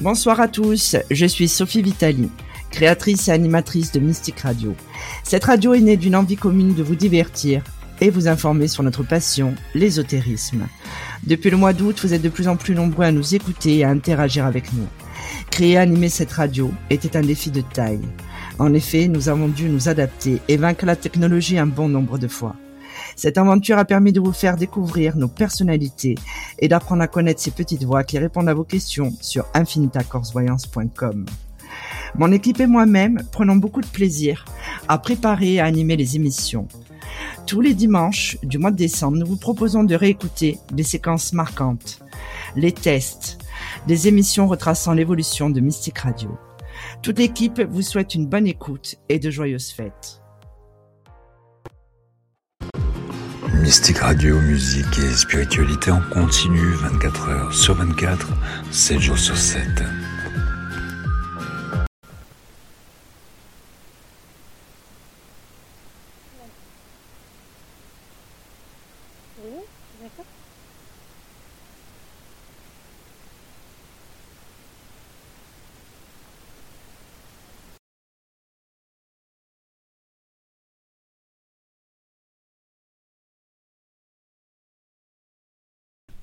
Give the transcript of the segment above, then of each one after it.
Bonsoir à tous, je suis Sophie Vitali, créatrice et animatrice de Mystique Radio. Cette radio est née d'une envie commune de vous divertir et vous informer sur notre passion, l'ésotérisme. Depuis le mois d'août, vous êtes de plus en plus nombreux à nous écouter et à interagir avec nous. Créer et animer cette radio était un défi de taille. En effet, nous avons dû nous adapter et vaincre la technologie un bon nombre de fois. Cette aventure a permis de vous faire découvrir nos personnalités et d'apprendre à connaître ces petites voix qui répondent à vos questions sur infinitacorsvoyance.com. Mon équipe et moi-même prenons beaucoup de plaisir à préparer et à animer les émissions. Tous les dimanches du mois de décembre, nous vous proposons de réécouter des séquences marquantes, les tests, des émissions retraçant l'évolution de Mystique Radio. Toute l'équipe vous souhaite une bonne écoute et de joyeuses fêtes. Mystique Radio, musique et spiritualité en continu 24 heures sur 24, 7 jours sur 7.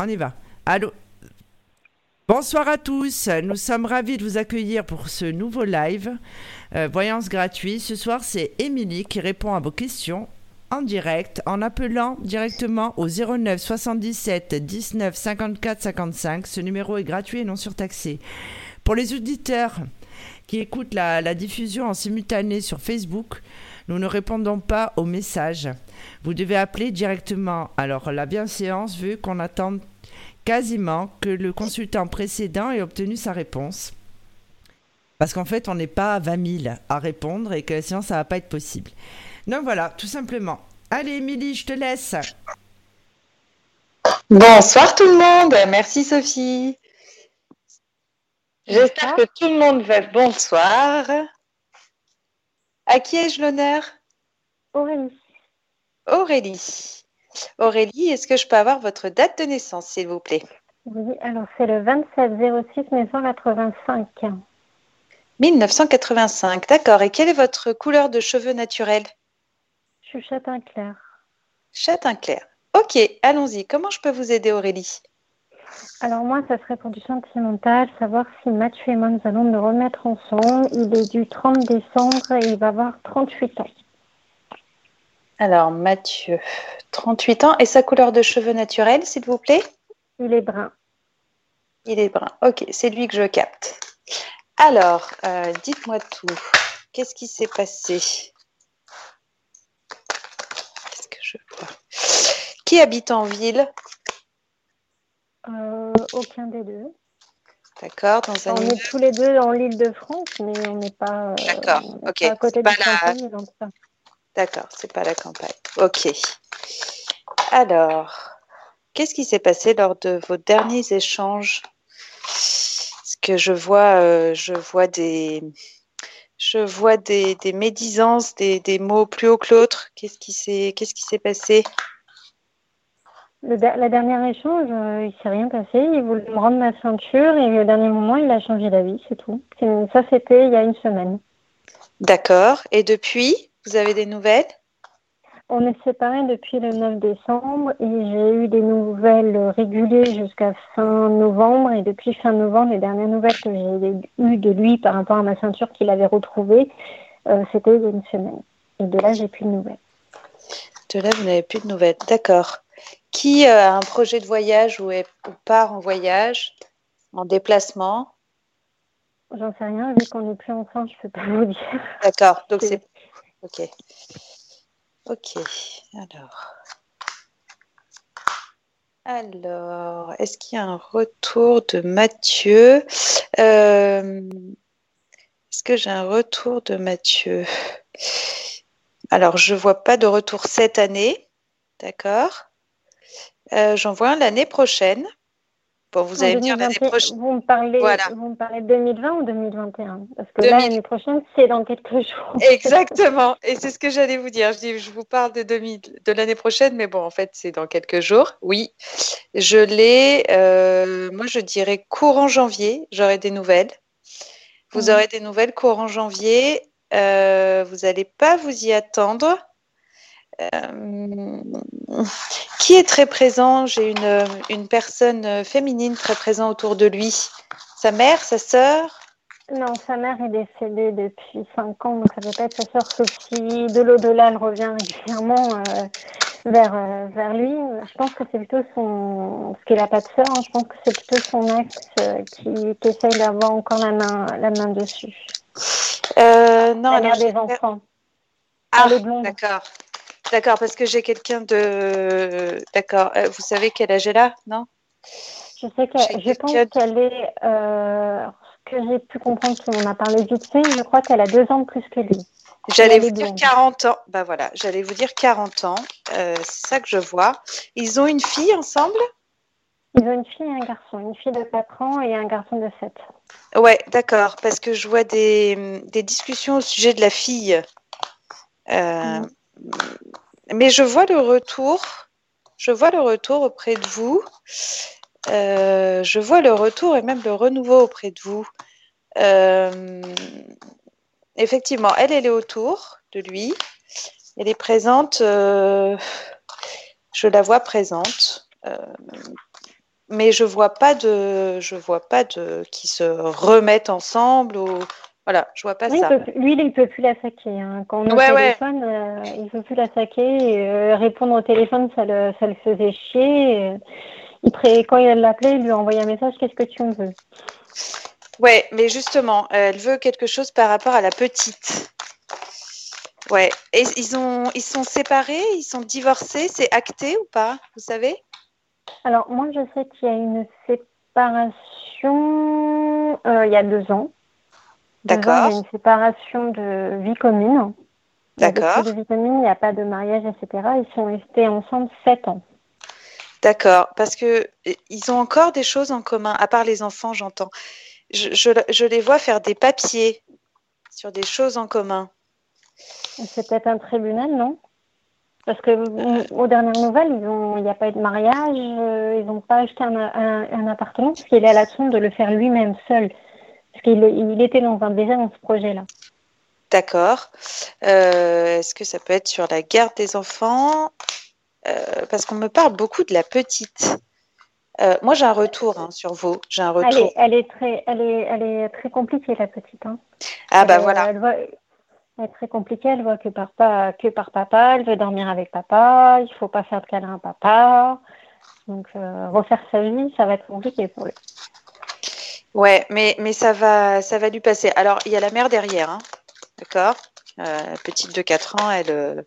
On y va. Allô Bonsoir à tous, nous sommes ravis de vous accueillir pour ce nouveau live euh, Voyance gratuit. Ce soir, c'est Émilie qui répond à vos questions en direct en appelant directement au 09 77 19 54 55. Ce numéro est gratuit et non surtaxé. Pour les auditeurs qui écoutent la diffusion en simultané sur Facebook, nous ne répondons pas aux messages. Vous devez appeler directement. Alors la bienséance veut qu'on attende quasiment que le consultant précédent ait obtenu sa réponse. Parce qu'en fait, on n'est pas à 20 000 à répondre et que sinon, ça va pas être possible. Donc voilà, tout simplement. Allez, Émilie, je te laisse. Bonsoir tout le monde. Merci Sophie. J'espère que tout le monde va. Bonsoir. À qui ai-je l'honneur? Aurélie. Aurélie. Aurélie, est-ce que je peux avoir votre date de naissance, s'il vous plaît? Oui, alors c'est le 27 06 1985. 1985, d'accord. Et quelle est votre couleur de cheveux naturelle Je suis châtain clair. Châtain clair. Ok, allons-y. Comment je peux vous aider, Aurélie? Alors moi, ça serait pour du sentimental, savoir si Mathieu et moi, nous allons nous remettre ensemble. Il est du 30 décembre et il va avoir 38 ans. Alors, Mathieu, 38 ans. Et sa couleur de cheveux naturelle, s'il vous plaît? Il est brun. Il est brun. Ok, c'est lui que je capte. Alors, euh, dites-moi tout. Qu'est-ce qui s'est passé? Qu'est-ce que je vois? Qui habite en ville? Euh, aucun des deux. D'accord, dans un On est tous les deux en l'île de France, mais on n'est pas, euh, D'accord, on n'est ok. pas à côté du la- campagne, donc ça. D'accord, c'est pas la campagne. Ok. Alors, qu'est-ce qui s'est passé lors de vos derniers échanges? Parce que je vois, euh, je vois des, je vois des, des médisances, des, des mots plus haut que l'autre. Qu'est-ce qui s'est, qu'est-ce qui s'est passé? Le, la dernière échange, euh, il s'est rien passé. Il voulait me rendre ma ceinture et au dernier moment, il a changé d'avis, c'est tout. Ça, c'était il y a une semaine. D'accord. Et depuis, vous avez des nouvelles? On est séparés depuis le 9 décembre et j'ai eu des nouvelles régulières jusqu'à fin novembre. Et depuis fin novembre, les dernières nouvelles que j'ai eues de lui par rapport à ma ceinture qu'il avait retrouvée, euh, c'était il y a une semaine. Et de là, j'ai plus de nouvelles. De là, vous n'avez plus de nouvelles. D'accord. Qui euh, a un projet de voyage ou, est, ou part en voyage, en déplacement? J'en sais rien, vu qu'on n'est plus ensemble, je peux pas vous dire. D'accord. Donc C'est- ok. Ok. Alors. Alors, est-ce qu'il y a un retour de Mathieu? Euh, Est-ce que j'ai un retour de Mathieu? Alors, je vois pas de retour cette année. D'accord? Euh, J'en vois un l'année prochaine. Bon, vous allez me dire l'année prochaine. Vous me, parlez, vous me parlez de 2020 ou 2021 Parce que l'année prochaine, c'est dans quelques jours. Exactement. Et c'est ce que j'allais vous dire. Je, dis, je vous parle de, de l'année prochaine, mais bon, en fait, c'est dans quelques jours. Oui. Je l'ai, euh, moi, je dirais courant janvier, j'aurai des nouvelles. Vous aurez des nouvelles courant janvier. Euh, vous n'allez pas vous y attendre. Euh, qui est très présent? J'ai une, une, personne féminine très présente autour de lui. Sa mère, sa sœur? Non, sa mère est décédée depuis 5 ans, donc ça peut pas être sa sœur Sophie. De l'au-delà, elle revient régulièrement euh, vers, euh, vers lui. Je pense que c'est plutôt son. Parce qu'il n'a pas de sœur, hein, je pense que c'est plutôt son ex qui, qui, essaye d'avoir encore la main, la main dessus. non, la mère des enfants. Ah, d'accord. D'accord, parce que j'ai quelqu'un de. D'accord. Euh, vous savez quel âge elle a, non? Je sais que je pense qu'elle est. Euh, ce que j'ai pu comprendre, on a parlé vite fait, je crois qu'elle a deux ans de plus que lui. J'allais vous dire 40 ans. Bah voilà, j'allais vous dire 40 ans. Euh, c'est ça que je vois. Ils ont une fille ensemble? Ils ont une fille et un garçon. Une fille de 4 ans et un garçon de 7. Ouais, d'accord. Parce que je vois des, des, discussions au sujet de la fille. Euh, mm mais je vois le retour. Je vois le retour auprès de vous. Euh, je vois le retour et même le renouveau auprès de vous. Euh, effectivement, elle, elle est autour de lui. Elle est présente. Euh, je la vois présente. mais je vois pas de, je vois pas de qui se remettent ensemble ou voilà, je vois pas ça. lui, il ne peut plus la saquer. Hein. Quand on ouais, téléphone, euh, il ne peut plus la saquer. Euh, répondre au téléphone, ça le, ça le faisait chier. il quand il l'appelait, il lui envoyait un message Qu'est-ce que tu en veux? Ouais, mais justement, elle veut quelque chose par rapport à la petite. Ouais. Et ils, ont, ils sont séparés Ils sont divorcés C'est acté ou pas Vous savez? Alors, moi, je sais qu'il y a une séparation euh, il y a deux ans. D'accord. Il y a une séparation de vie commune. D'accord. De vie commune, il n'y a pas de mariage, etc. Ils sont restés ensemble sept ans. D'accord, parce que ils ont encore des choses en commun, à part les enfants, j'entends. Je, je, les vois faire des papiers sur des choses en commun. C'est peut-être un tribunal, non? Parce que aux dernières nouvelles, il n'y a pas eu de mariage, euh, ils n'ont pas acheté un, un appartement, parce qu'il est à la de le faire lui-même seul. Parce qu'il il était dans un, déjà dans ce projet-là. D'accord. Euh, est-ce que ça peut être sur la garde des enfants? Euh, Parce qu'on me parle beaucoup de la petite. Euh, moi, j'ai un retour hein, sur vous. J'ai un retour. Elle est, très, elle est, elle est très compliquée la petite. Hein. Ah bah voilà. Elle, est très compliquée. Elle voit que par, que par papa. Elle veut dormir avec papa. Il faut pas faire de câlin à papa. Donc refaire sa vie, ça va être compliqué pour lui. Ouais, mais, mais ça, va, ça va lui passer. Alors, il y a la mère derrière, hein, d'accord? Euh, Petite de 4 ans, elle, euh,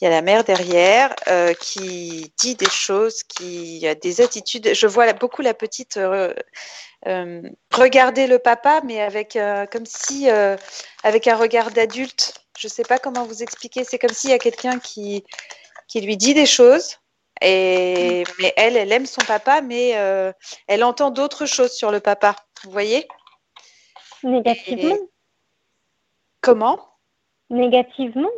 il y a la mère derrière euh, qui dit des choses, qui a des attitudes. Je vois beaucoup la petite regarder le papa, mais avec comme si, avec un regard d'adulte. Je ne sais pas comment vous expliquer. C'est comme s'il y a quelqu'un qui, qui lui dit des choses et, mais elle, elle aime son papa, mais elle entend d'autres choses sur le papa. Vous voyez? Négativement? Comment? Négativement?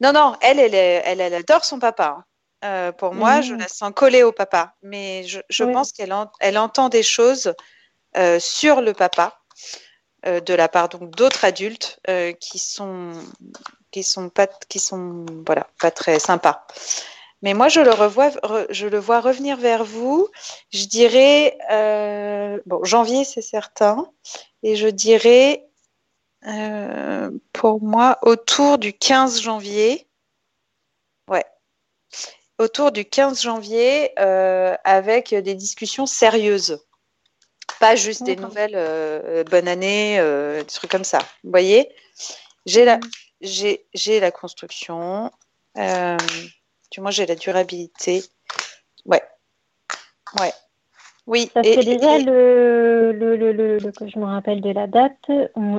Non, non, elle, elle, elle, elle, adore son papa. Hein. Euh, pour moi, je mmh. la sens collée au papa. Mais je, je pense qu'elle elle entend des choses euh, sur le papa de la part donc d'autres adultes qui sont qui sont pas qui sont voilà pas très sympas. Mais moi, je le, revois, je le vois revenir vers vous. Je dirais, euh, bon, janvier, c'est certain. Et je dirais, euh, pour moi, autour du 15 janvier. Ouais. Autour du 15 janvier, euh, avec des discussions sérieuses. Pas juste des nouvelles bonne année, des trucs comme ça. Vous voyez? J'ai la, j'ai, la construction. Du moins, j'ai la durabilité. Ouais. Ouais. Oui. Parce que déjà, Le, le, le, le, que je me rappelle de la date,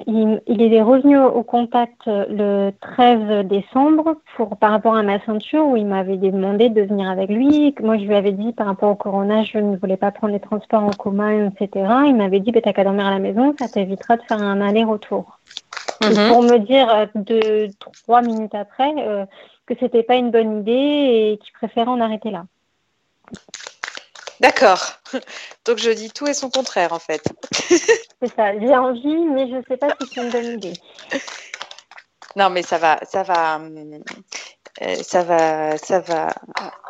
il, il, est revenu au contact le 13 décembre pour, par rapport à ma ceinture où il m'avait demandé de venir avec lui. Moi, je lui avais dit par rapport au corona, je ne voulais pas prendre les transports en commun, etc. Il m'avait dit, bah, t'as qu'à dormir à la maison, ça t'évitera de faire un aller-retour. Mhm. Pour me dire euh, deux, trois minutes après euh, que c'était pas une bonne idée et qu'il préférait en arrêter là. D'accord. Donc je dis tout et son contraire en fait. c'est ça. J'ai envie, mais je ne sais pas si c'est une bonne idée. Non, mais ça va, ça va, euh, ça va, ça va.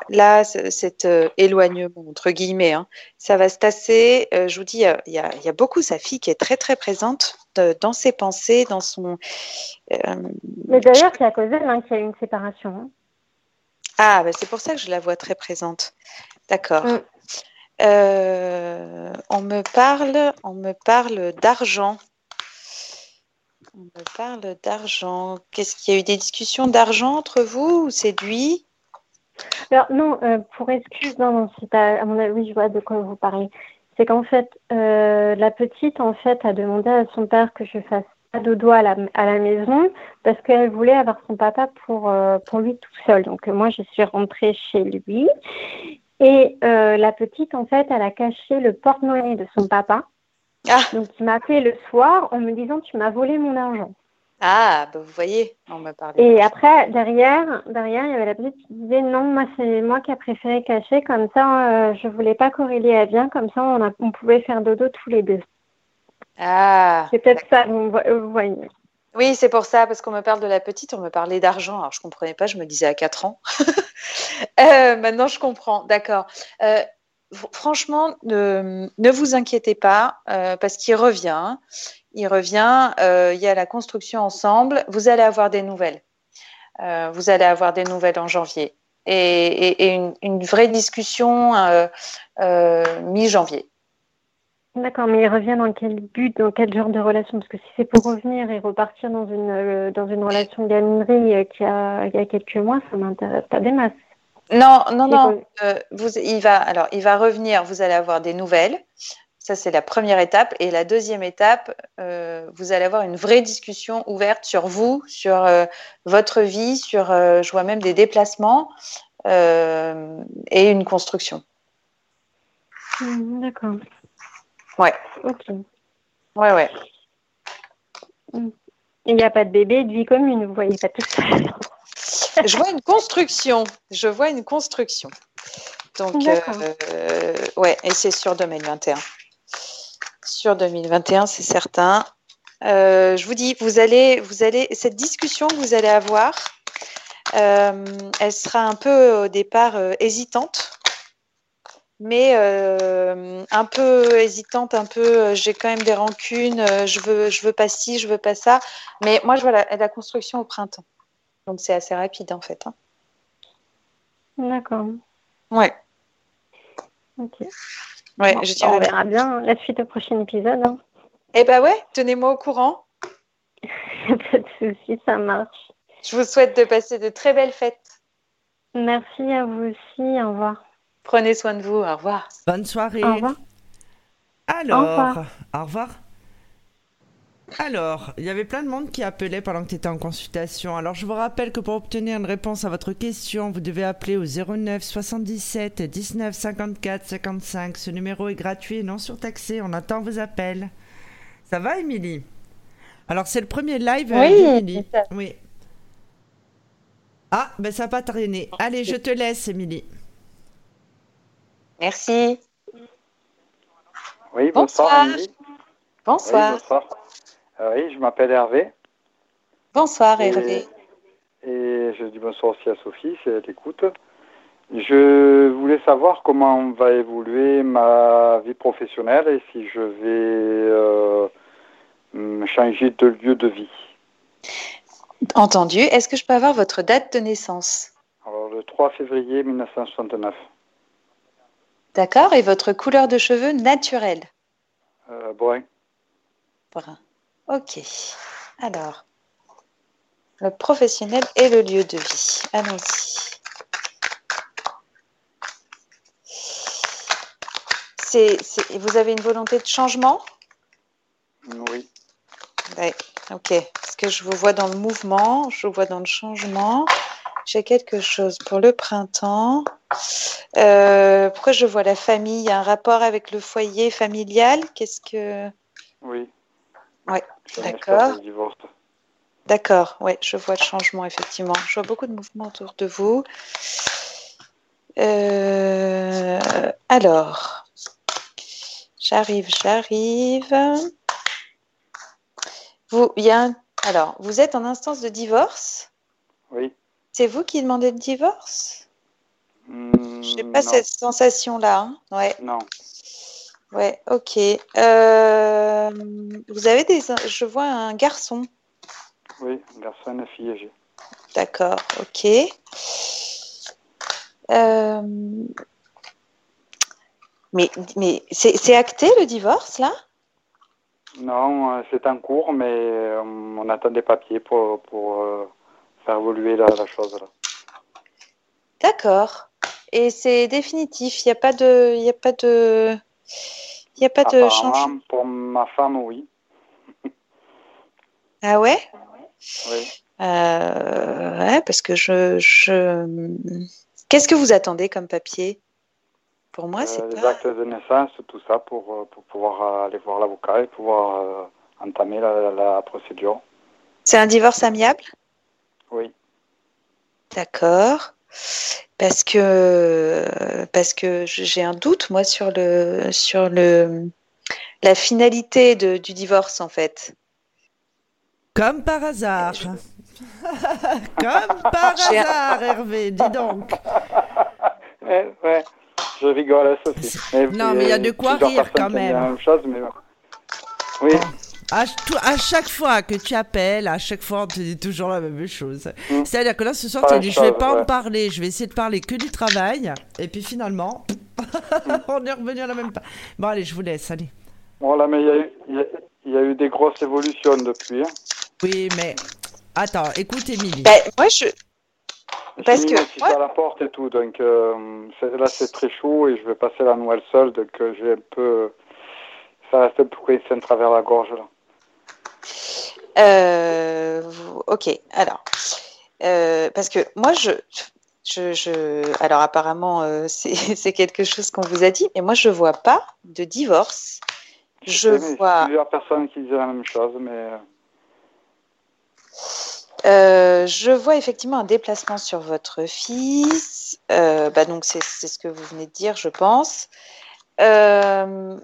Là, cet euh, éloignement entre guillemets, hein, ça va se tasser. Euh, je vous dis, il y, a, beaucoup sa fille qui est très très présente dans ses pensées, dans son. mais d'ailleurs, c'est à cause d'elle hein, qu'il y a eu une séparation. Hein. Ah, ben, c'est pour ça que je la vois très présente. D'accord. Mm. Euh, on me parle, on me parle d'argent. On me parle d'argent. Qu'est-ce qu'il y a eu des discussions d'argent entre vous ou c'est lui Alors non, euh, pour excuse, non, non, c'est pas. À mon avis, je vois de quoi vous parlez. C'est qu'en fait, euh, la petite en fait a demandé à son père que je fasse pas dodo à la, à la maison parce qu'elle voulait avoir son papa pour, pour lui tout seul. Donc moi, je suis rentrée chez lui et euh, la petite, en fait, elle a caché le porte-monnaie de son papa. Ah. Donc, il m'a appelé le soir en me disant Tu m'as volé mon argent. Ah, bah vous voyez, on m'a parlé. Et après, derrière, derrière, il y avait la petite qui disait Non, moi, c'est moi qui a préféré cacher. Comme ça, euh, je voulais pas corréler à bien. Comme ça, on, a, on pouvait faire dodo tous les deux. Ah. C'est peut-être ça, vous, vous voyez. Oui, c'est pour ça, parce qu'on me parle de la petite, on me parlait d'argent. Alors, je ne comprenais pas, je me disais à 4 ans. Euh, maintenant, je comprends, d'accord. Euh, franchement, ne, vous inquiétez pas, euh, parce qu'il revient. Il revient, il y a la construction ensemble. Vous allez avoir des nouvelles. vous allez avoir des nouvelles en janvier. Et, une, une, vraie discussion mi-janvier. D'accord, mais il revient dans quel but, dans quel genre de relation? Parce que si c'est pour revenir et repartir dans une, euh, dans une relation de gaminerie euh, qui a, il y a quelques mois, ça m'intéresse pas des masses. Non, non, non. Euh, vous, il, va, alors, il va revenir, vous allez avoir des nouvelles. Ça, c'est la première étape. Et la deuxième étape, vous allez avoir une vraie discussion ouverte sur vous, sur votre vie, sur, je vois même des déplacements et une construction. Mmh, d'accord. Ouais. Ok. Ouais, ouais. Il n'y a pas de bébé de vie commune, vous voyez pas tout ça. Je vois une construction. Je vois une construction. Donc, euh, ouais, et c'est sur 2021. Sur 2021, c'est certain. Euh, je vous dis, vous allez, vous allez, cette discussion que vous allez avoir, euh, elle sera un peu au départ hésitante mais euh, un peu hésitante, un peu euh, j'ai quand même des rancunes, euh, je veux je veux pas ci, je veux pas ça. Mais moi je vois la, construction au printemps, donc c'est assez rapide en fait. Hein. D'accord. Ouais. Ok. Ouais, je on verra bien la suite au prochain épisode. Hein. Eh ben ouais, tenez-moi au courant. pas de souci, ça marche. Je vous souhaite de passer de très belles fêtes. Merci à vous aussi. Au revoir. Prenez soin de vous. Au revoir. Bonne soirée. Au revoir. Alors, au revoir. Alors, il y avait plein de monde qui appelait pendant que tu étais en consultation. Alors, je vous rappelle que pour obtenir une réponse à votre question, vous devez appeler au 09 77 19 54 55. Ce numéro est gratuit et non surtaxé. On attend vos appels. Ça va, Émilie? Alors, c'est le premier live oui, Oui. Ah, ben ça n'a pas traîné. Allez, je te laisse, Émilie. Merci. Oui, bonsoir. Bonsoir. Oui, euh, oui, je m'appelle Hervé. Bonsoir Hervé. Et je dis bonsoir aussi à Sophie, si elle écoute. Je voulais savoir comment va évoluer ma vie professionnelle et si je vais euh, changer de lieu de vie. Entendu. Est-ce que je peux avoir votre date de naissance? Alors, le 3 février 1969. D'accord. Et votre couleur de cheveux naturelle? Euh, Brun. Brun. Ok. Alors, le professionnel et le lieu de vie. Allons-y. c'est, c'est- vous avez une volonté de changement? Oui. Ouais, ok. Parce que je vous vois dans le mouvement, je vous vois dans le changement. J'ai quelque chose pour le printemps. Euh, pourquoi je vois la famille? Il y a un rapport avec le foyer familial? Qu'est-ce que. Oui. Un d'accord. D'accord, ouais, je vois le changement, effectivement. Je vois beaucoup de mouvements autour de vous. Euh, alors, j'arrive, j'arrive. Vous, il y a un- alors, vous êtes en instance de divorce? Oui. C'est vous qui demandez le divorce? Hmm, Je n'ai pas non. cette sensation-là. hein. Ouais, Non. Ouais, ok. Euh, vous avez des. Je vois un garçon. Oui, un garçon et une fille âgée. D'accord, ok. Euh, Mais, mais c'est c'est acté le divorce là? Non, euh, c'est en cours, mais on attend des papiers pour, pour faire évoluer la, la chose. Là. D'accord. Et c'est définitif. Il n'y a pas de, y a pas de, il y a pas de changement. Pour ma femme, oui. Ah ouais? oui. Euh, ouais, parce que je, je... Qu'est-ce que vous attendez comme papier? Pour moi, c'est Euh, les actes de naissance, tout ça, pour, euh, pour pouvoir euh, aller voir l'avocat et pouvoir euh, entamer la, la procédure. C'est un divorce amiable? Oui. D'accord. Parce que parce que j'ai un doute moi sur le sur le la finalité de- du divorce en fait. Comme par hasard. Comme par hasard, Hervé, dis donc. Ouais, ouais. Je rigole, Sophie. Mais, Non, mais il y a de quoi rire quand même. La même chose, mais bon. Oui, À, ch- tout- à chaque fois que tu appelles, à chaque fois, on te dit toujours la même chose. Mm. C'est-à-dire que là, ce soir, tu as dit, je vais pas en parler, je vais essayer de parler que du travail. Et puis finalement, on est revenu à la même page. Bon, allez, je vous laisse, allez. voilà, mais il y, a eu- il y a- il y a eu des grosses évolutions depuis. hein. Oui, mais attends, écoute, Émilie. Ben, moi je Parce mis que- ouais. à la porte et tout, donc euh, là c'est très chaud et je vais passer la Noël seule, donc euh, j'ai un peu. Ça reste un peu coincé à travers la gorge là. Euh, ok, alors, euh, parce que moi, je, je, je- alors apparemment, euh, c'est quelque chose qu'on vous a dit, mais moi, je vois pas de divorce. Je sais, vois, Plusieurs personnes qui disent la même chose, mais euh, je vois effectivement un déplacement sur votre fils. Euh, bah donc c'est ce que vous venez de dire, je pense. Euh,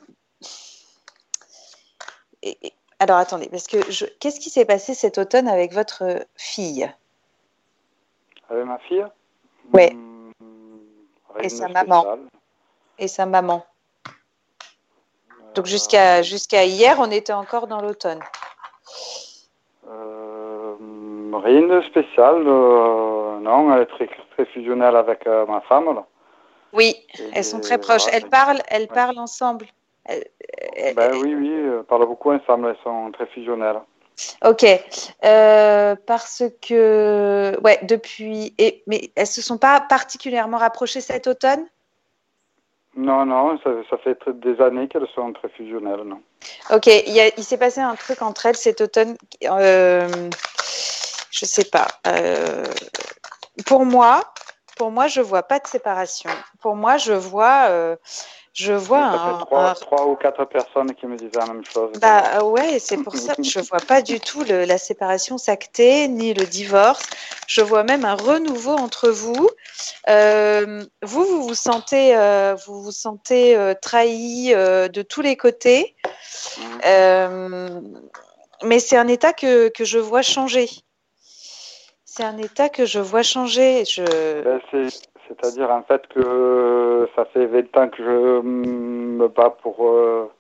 et- alors attendez, parce que je- qu'est-ce qui s'est passé cet automne avec votre fille? avec ma fille? Ouais. hum, rien Et sa maman. et sa maman. Donc Euh, jusqu'à jusqu'à hier, on était encore dans l'automne. euh, rien de spécial. euh, non, elle est très, très fusionnelle avec ma femme là. Oui, Et- elles sont très proches. voilà, Elles parlent, elles parlent ensemble. Ben oui, oui, euh, parlent beaucoup ensemble, elles sont très fusionnelles. Ok, Euh, parce que ouais, depuis et mais elles se sont pas particulièrement rapprochées cet automne? Non, non, ça, ça fait des années qu'elles sont très fusionnelles, non. Ok, il, s'est passé un truc entre elles cet automne. Euh, je sais pas. Euh, pour moi, pour moi, je vois pas de séparation. Pour moi, je vois, je vois ça un, fait trois, un- trois ou quatre personnes qui me disaient la même chose. Bah ouais, c'est pour ça que je vois pas du tout le- la séparation s'acter ni le divorce. Je vois même un renouveau entre vous. Euh, vous, vous vous sentez, euh, vous vous sentez euh, trahi euh, de tous les côtés. Euh, mais c'est un état que, que je vois changer. C'est un état que je vois changer. Je... Ben, C'est-à-dire en fait que ça fait 20 ans que je me bats pour euh,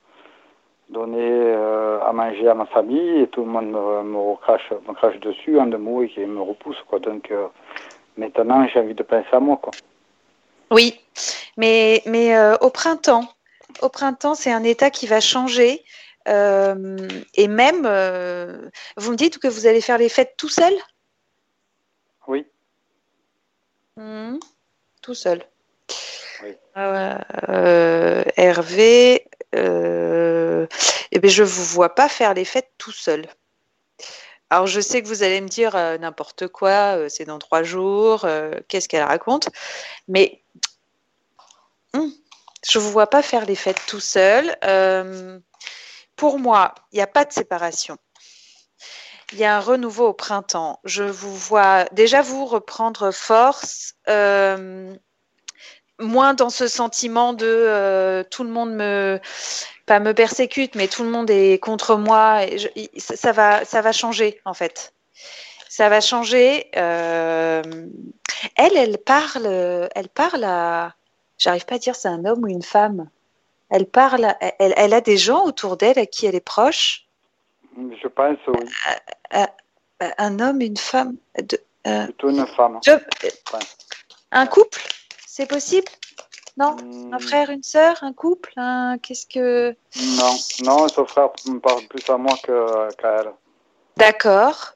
donner euh, à manger à ma famille et tout le monde me, me, recrache, me crache dessus en deux mots et me repousse. Quoi. Donc euh, maintenant j'ai envie de penser à moi. Quoi. Oui, mais, mais au printemps, au printemps, c'est un état qui va changer. Et même, vous me dites que vous allez faire les fêtes tout seul? Oui, Mhm. Tout seul. Oui. euh, Hervé, euh, eh bien, je ne vous vois pas faire les fêtes tout seul. Alors, je sais que vous allez me dire euh, n'importe quoi, euh, c'est dans trois jours, qu'est-ce qu'elle raconte, mais hum, je ne vous vois pas faire les fêtes tout seul. Pour moi, il n'y a pas de séparation. Il y a un renouveau au printemps. Je vous vois déjà vous reprendre force, euh, moins dans ce sentiment de euh, tout le monde me pas me persécute, mais tout le monde est contre moi. Ça, va, ça va changer en fait. Ça va changer. euh, elle, elle parle, elle parle à. J'arrive pas à dire c'est un homme ou une femme. Elle parle. Elle, elle a des gens autour d'elle à qui elle est proche. Je pense, oui. Euh, Un homme, une femme. de- euh, Plutôt une femme. je- un couple, c'est possible? Non? Hmm, Un frère, une sœur, un couple un... Qu'est-ce que? Non, non, son frère me parle plus à moi que- qu'à elle. D'accord.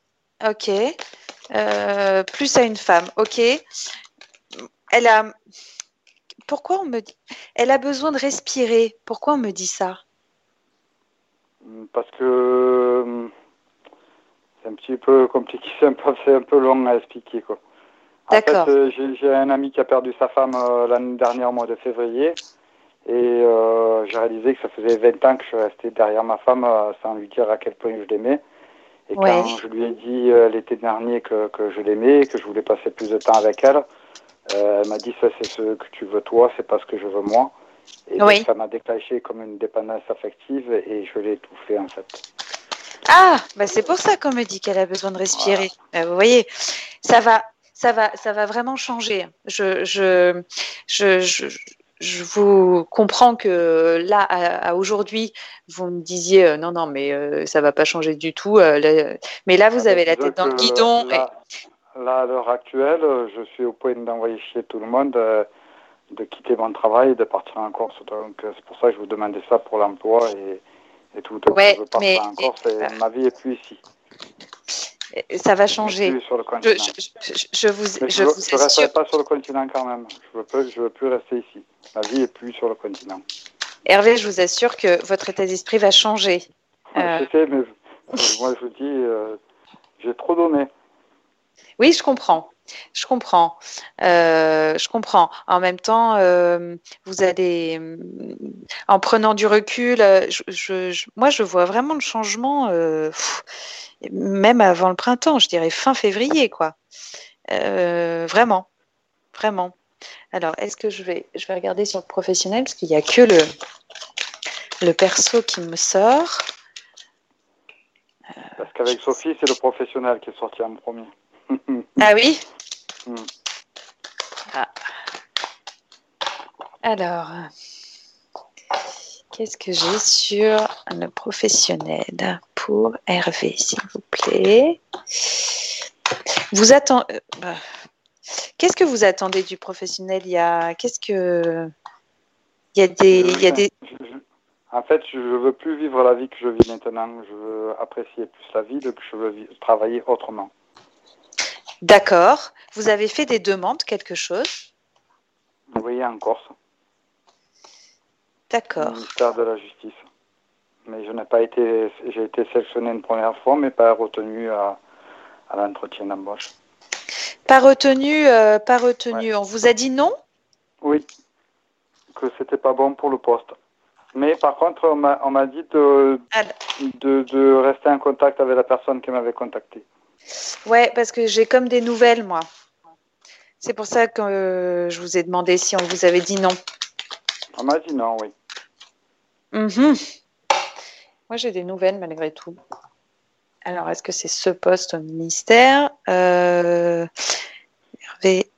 Ok. Euh, plus à une femme. Ok. Elle a. Pourquoi on me dit. Elle a besoin de respirer? Pourquoi on me dit ça? Parce que hum, c'est un petit peu compliqué, c'est un peu, c'est un peu long à expliquer. Quoi. En fait, euh, j'ai un ami qui a perdu sa femme euh, l'année dernière au mois de février. Et euh, j'ai réalisé que ça faisait 20 ans que je restais derrière ma femme euh, sans lui dire à quel point je l'aimais. Et Ouais. quand je lui ai dit euh, l'été dernier que, que je l'aimais, que je voulais passer plus de temps avec elle, euh, elle m'a dit ça c'est ce que tu veux toi, c'est pas ce que je veux moi. Et Oui. donc, ça m'a déclenché comme une dépendance affective et je l'ai étouffé en fait. Ah, bah c'est pour ça qu'on me dit qu'elle a besoin de respirer. Euh, vous voyez, ça va, ça va, ça va vraiment changer. Je, je, je, je, je vous comprends que là, à, à aujourd'hui, vous me disiez euh, non, non, mais euh, ça va pas changer du tout. euh, là, mais là, vous Ah, avez la tête dans le guidon. et- Là, là, à l'heure actuelle, je suis au point d'envoyer chier tout le monde, de quitter mon travail et de partir en Corse. Donc euh, c'est pour ça que je vous demandais ça pour l'emploi et, et tout. Donc, Ouais, je veux partir mais- en Corse et euh, ma vie est plus ici. et ça va Je changer. suis plus sur le Je, continent. je, je, je vous, Mais je vous resterai pas sur le continent quand même. Je veux, plus, je veux plus rester ici. Ma vie est plus sur le continent. Hervé, je vous assure que votre état d'esprit va changer. Euh. Je sais, mais euh, moi je vous dis, euh, j'ai trop donné. Oui, je comprends. Je comprends. Euh, je comprends. En même temps, euh, vous allez, euh, en prenant du recul, je, je- je- moi, je vois vraiment le changement, euh, pff, même avant le printemps, je dirais fin février, quoi. Vraiment, vraiment. Alors, est-ce que je vais, je vais regarder sur le professionnel parce qu'il n'y a que le, le perso qui me sort. Parce qu'avec Sophie, c'est le professionnel qui est sorti en premier. Ah oui? Ah. Alors, qu'est-ce que j'ai sur le professionnel pour Hervé, s'il vous plaît? Vous attendez. euh, bah, Qu'est-ce que vous attendez du professionnel? Il y a. Qu'est-ce que. Il y a des. Il y a des... En fait, je ne veux plus vivre la vie que je vis maintenant. Je veux apprécier plus la vie, donc je veux travailler autrement. D'accord. Vous avez fait des demandes, quelque chose? Vous voyez, en Corse, D'accord. ministère de la Justice. Mais je n'ai pas été, j'ai été sélectionné une première fois, mais pas retenu à, à l'entretien d'embauche. Pas retenu, euh, pas retenu. On vous a dit non? Oui, que c'était pas bon pour le poste. Mais par contre, on m'a dit de, de, de rester en contact avec la personne qui m'avait contacté. Ouais, parce que j'ai comme des nouvelles, moi. C'est pour ça que euh, je vous ai demandé si on vous avait dit non. On m'a dit non, oui. Mhm. Moi, j'ai des nouvelles malgré tout. Alors, est-ce que c'est ce poste au ministère? Euh, Hervé.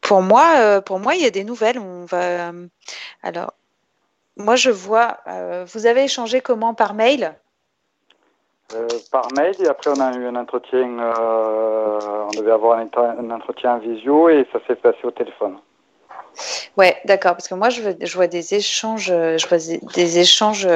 Pour moi, euh, pour moi, il y a des nouvelles. On va. Alors, moi, je vois. vous avez échangé comment? Par mail? Euh, par mail et après on a eu un entretien, euh, on devait avoir un, ent- un entretien en visio et ça s'est passé au téléphone. Ouais, d'accord. Parce que moi, je, veux- je vois des échanges. euh, Je vois des- échanges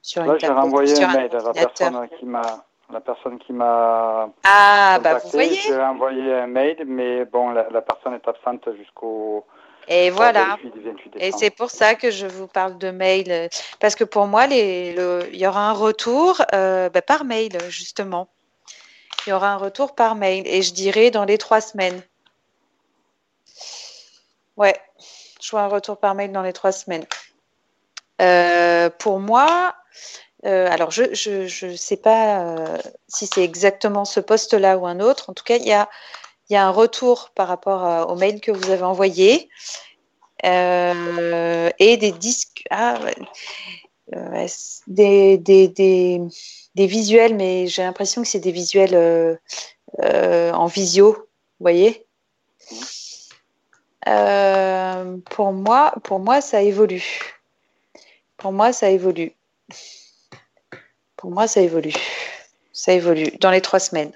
sur une Là j'ai renvoyé un mail à la personne qui m'a la personne qui m'a Ah, bah vous voyez. J'ai envoyé un mail mais bon la, la personne est absente jusqu'au Et voilà. 28, 28 Et c'est pour ça que je vous parle de mail. euh, Parce que pour moi, les, le- il y aura un retour euh, bah, par mail, justement. Il y aura un retour par mail. Et je dirais dans les trois semaines. Ouais, je vois un retour par mail dans les trois semaines. Euh, pour moi, euh, alors je je, je sais pas si c'est exactement ce poste-là ou un autre. En tout cas, il y a, il y a un retour par rapport à- au mail que vous avez envoyé. Euh, et des disques, ah. Euh, des, des, des, visuels, mais j'ai l'impression que c'est des visuels euh, euh, en visio, vous voyez. Euh, pour moi, pour moi, ça évolue. Pour moi, ça évolue. Pour moi, ça évolue. Ça évolue dans les trois semaines.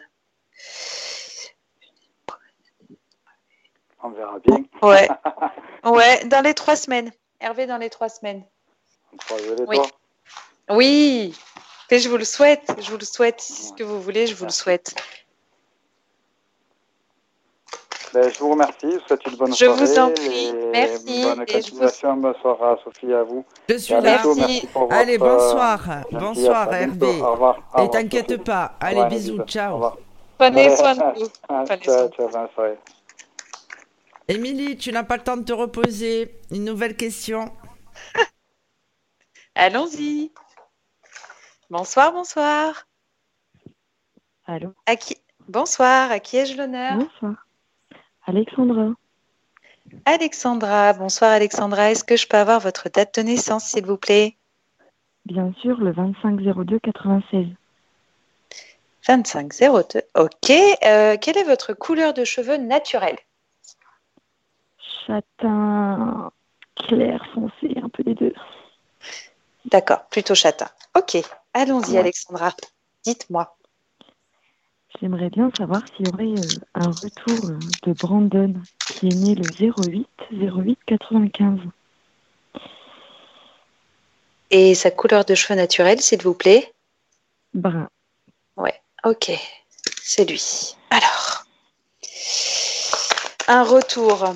On verra bien. Ouais, ouais, dans les trois semaines. Hervé, dans les trois semaines. Les Oui. Oui, mais je vous le souhaite. Je vous le souhaite. Si ce que vous voulez, je vous le souhaite. Ben, je vous remercie. Je vous souhaite une bonne Je soirée. vous en prie. et Merci. Bonne Et je vous- continuation. Bonne soirée à Sophie et à vous. Je suis Et là. bientôt. Merci. Merci pour votre, Allez, euh, bonsoir. gentillesse. Bonsoir. Hervé. Au revoir. Au Et t'inquiète pas. Allez, bisous. Au Ciao. revoir. Prenez soin de vous. Ciao, ciao, bonne soirée. Émilie, tu n'as pas le temps de te reposer. Une nouvelle question. Allons-y. Bonsoir, bonsoir. Allô À qui Bonsoir. À qui ai-je l'honneur? Bonsoir. Alexandra. Alexandra. Bonsoir, Alexandra. Est-ce que je peux avoir votre date de naissance, s'il vous plaît? Bien sûr, le 25 02 96. 25 02. Ok. Euh, quelle est votre couleur de cheveux naturelle? Châtain clair foncé, un peu des deux. D'accord, plutôt châtain. Ok. Allons-y, Ouais. Alexandra. Dites-moi. J'aimerais bien savoir s'il y aurait euh, un retour euh, de Brandon qui est né le 08 08 95. Et sa couleur de cheveux naturelle, s'il vous plaît? Brun. Ok, c'est lui. Alors, un retour.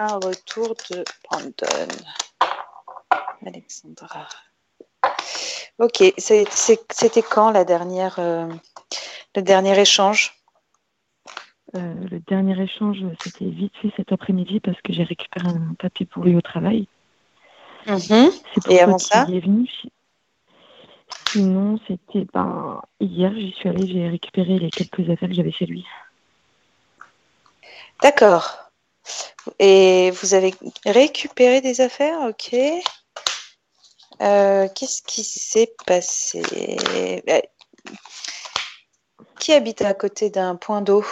Un retour de Brandon. Alexandra. Ok, c'était quand la dernière, euh, le dernier échange? Euh, le dernier échange, c'était vite fait cet après-midi parce que j'ai récupéré un papier pour lui au travail. C'est pour Et ça avant ça? est venu. Sinon, c'était ben, hier, j'y suis allée, j'ai récupéré les quelques affaires que j'avais chez lui. D'accord. Et vous avez récupéré des affaires, ok. Euh, Qu'est-ce qui s'est passé? Euh, Qui habite à côté d'un point d'eau?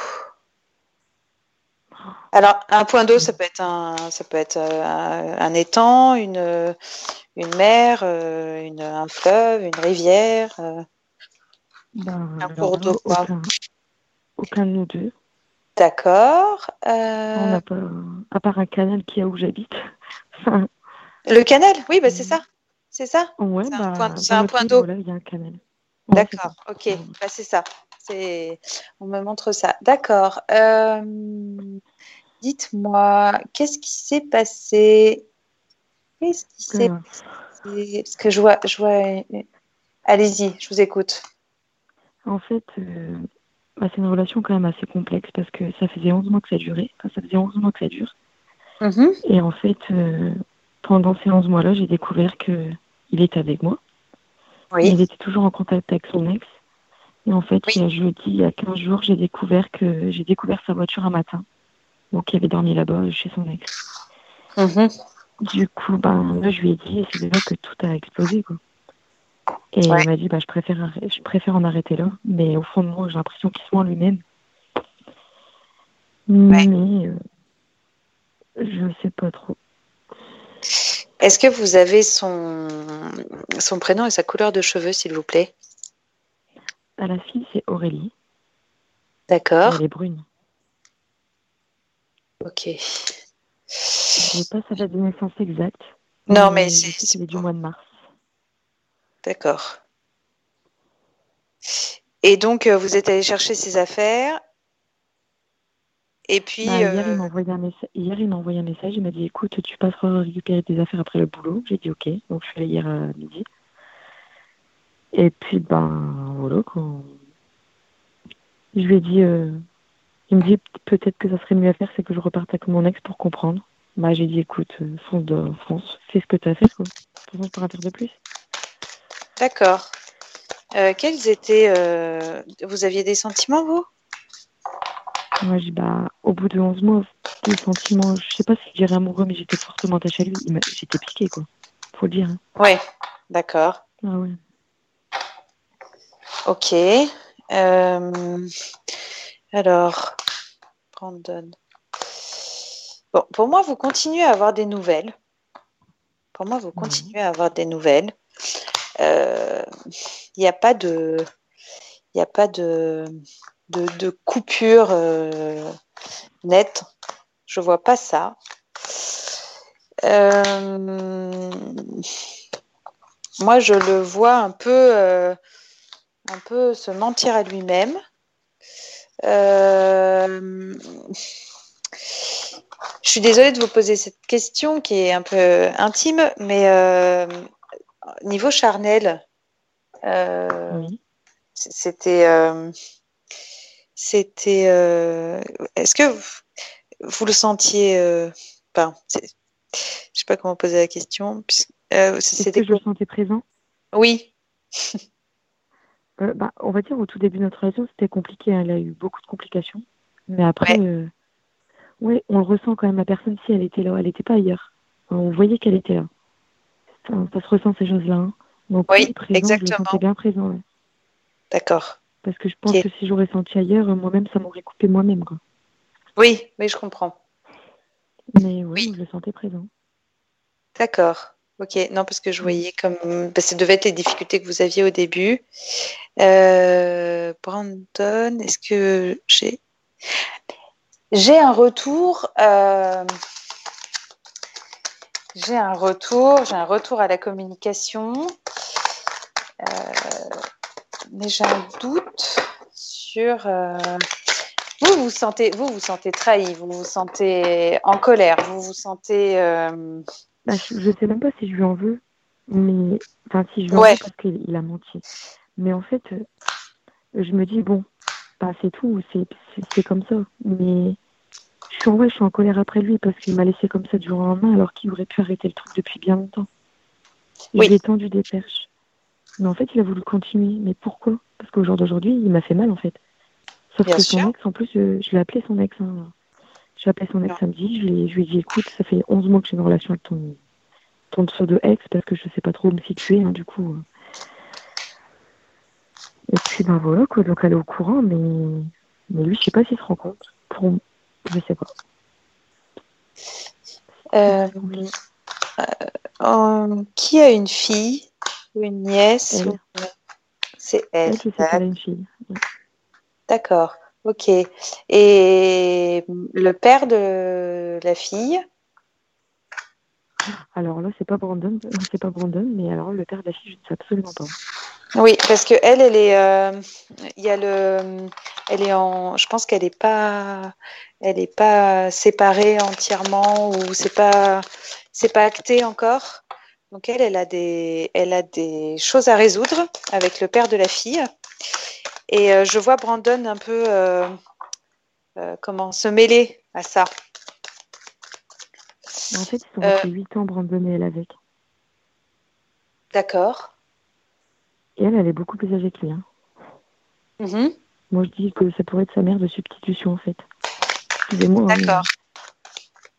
Alors, un point d'eau, ça peut être un, ça peut être euh, un, un étang, une, une mer, euh, une, un fleuve, une rivière. Ben, Un cours d'eau, aucun, aucun de nous deux. D'accord. On Euh, pas, à part un canal qui est où j'habite. Le canal, oui, bah, c'est ça. C'est ça ouais, C'est un bah, point- un d'eau. Voilà, il y a un canal. D'accord, ok, bah, c'est ça. C'est... On me montre ça. D'accord. Euh, Dites-moi, qu'est-ce qui s'est passé? Qu'est-ce qui s'est Euh, passé? Parce que je vois, je vois. Allez-y, je vous écoute. en fait, euh, bah, c'est une relation quand même assez complexe parce que ça faisait 11 mois que ça durait. Enfin, ça faisait 11 mois que ça dure. Mhm. Et en fait, euh, pendant ces 11 mois-là, j'ai découvert que il était avec moi. Oui. Il était toujours en contact avec son ex. Et en fait, Oui. il y a jeudi, il y a 15 jours, j'ai découvert que j'ai découvert sa voiture un matin. Donc, il avait dormi là-bas euh, chez son ex. Mhm. Du coup, ben, là, je lui ai dit, et c'est là que tout a explosé, quoi. Et Ouais. il m'a dit, bah, je préfère, je préfère en arrêter là. Mais au fond de moi, j'ai l'impression qu'il se ment lui-même. Mais, euh, je sais pas trop. Est-ce que vous avez son... son prénom et sa couleur de cheveux, s'il vous plaît? À la fille, c'est Aurélie. D'accord. Elle est brune. Ok. Je n'ai pas sa date de naissance exacte. Non, mais je c'est- c'est du mois de mars. D'accord. Et donc, euh, vous êtes allé chercher ses affaires Et puis. Bah, hier, euh, il m'a envoyé un message. Hier, il m'a envoyé un message. Il m'a dit, écoute, tu passeras récupérer tes affaires après le boulot. J'ai dit, ok. Donc, je suis allée hier à midi. Et puis, ben, voilà, quoi. Je lui ai dit, euh, il me dit, peut-être que ça serait mieux à faire, c'est que je reparte avec mon ex pour comprendre. Bah, j'ai dit, écoute, euh, fonce de France, fais ce que tu as fait, quoi. Pour on pourra faire de plus. D'accord. Euh, quels étaient. euh, Vous aviez des sentiments, vous? Moi, j'ai bah, au bout de 11 mois, des sentiments, je sais pas si je dirais amoureux, mais j'étais fortement attachée à lui. J'étais piquée, quoi. Faut le dire. hein. Ouais. D'accord. Ah ouais. Ok. Euh, Alors, Brandon. Bon, pour moi, vous continuez à avoir des nouvelles. Pour moi, vous continuez à avoir des nouvelles. Euh, Il n'y a pas de, il a pas de, coupure euh, nette. Je vois pas ça. Euh, moi, je le vois un peu, euh, un peu se mentir à lui-même. Euh, je suis désolée de vous poser cette question qui est un peu intime, mais euh, niveau charnel, euh, Oui. c'était, euh, c'était. euh, Est-ce que vous, vous le sentiez Enfin, je sais pas comment poser la question. Est-ce c'était que je le sentais présent? Oui, bah, On va dire, au tout début de notre relation, c'était compliqué. hein. Elle a eu beaucoup de complications. Mais après, Ouais. ouais, on le ressent quand même. La personne, si elle était là, elle n'était pas ailleurs. On voyait qu'elle était là. Ça, se ressent, ces choses-là. hein. Donc, Oui, présent, je exactement. sentais bien présent. ouais. d'accord. Parce que je pense que si j'aurais senti ailleurs, moi-même, ça m'aurait coupé moi-même. Oui, oui, je comprends. Mais ouais, Oui. je le sentais présent. D'accord. Ok, non, parce que je voyais comme. Ça devait être les difficultés que vous aviez au début. Euh, Brandon, est-ce que j'ai. J'ai un retour. euh, J'ai un retour. J'ai un retour à la communication. Euh, Mais j'ai un doute sur. euh, Vous vous sentez, vous vous sentez trahi, vous vous sentez en colère, vous vous sentez. euh, Bah, je, je sais même pas si je lui en veux. Mais, enfin, si je lui en Ouais. veux parce qu'il il a menti. Mais en fait, je me dis, bon, bah, c'est tout, c'est comme ça. Mais je suis, en, ouais, je suis en colère après lui parce qu'il m'a laissé comme ça du jour au lendemain alors qu'il aurait pu arrêter le truc depuis bien longtemps. Je Oui. ai tendu des perches. Mais en fait, il a voulu continuer. Mais pourquoi? Parce qu'au jour d'aujourd'hui, il m'a fait mal en fait. Sauf Bien que son sûr. ex, en plus, euh, je l'ai appelé son ex. Hein. Je l'ai appelé son ex Non. samedi. Je, lui ai dit, écoute, ça fait 11 mois que j'ai une relation avec ton, ton pseudo ex parce que je sais pas trop où me situer, hein, du coup. euh. Et puis, ben voilà, quoi. Donc, elle est au courant, mais, mais lui, je sais pas s'il se rend compte. Pour... Je sais pas. Euh, euh, qui a une fille ou une nièce ou- C'est elle. Elle, a une fille. D'accord. Ok. Et le père de la fille? Alors là, c'est pas Brandon, euh, c'est pas Brandon, mais alors le père de la fille, je ne sais absolument pas. Oui, parce que elle, elle est, euh, il y a le, elle est en, je pense qu'elle est pas, elle est pas séparée entièrement ou c'est pas, c'est pas acté encore. Donc elle, elle a des, elle a des choses à résoudre avec le père de la fille. Et euh, je vois Brandon un peu, euh, euh, comment se mêler à ça. En fait, ils sont restés 8 ans, Brandon et elle avec. D'accord. Et elle, elle est beaucoup plus âgée que lui. hein. Mhm. Moi, je dis que ça pourrait être sa mère de substitution, en fait. Excusez-moi. hein, mais- D'accord.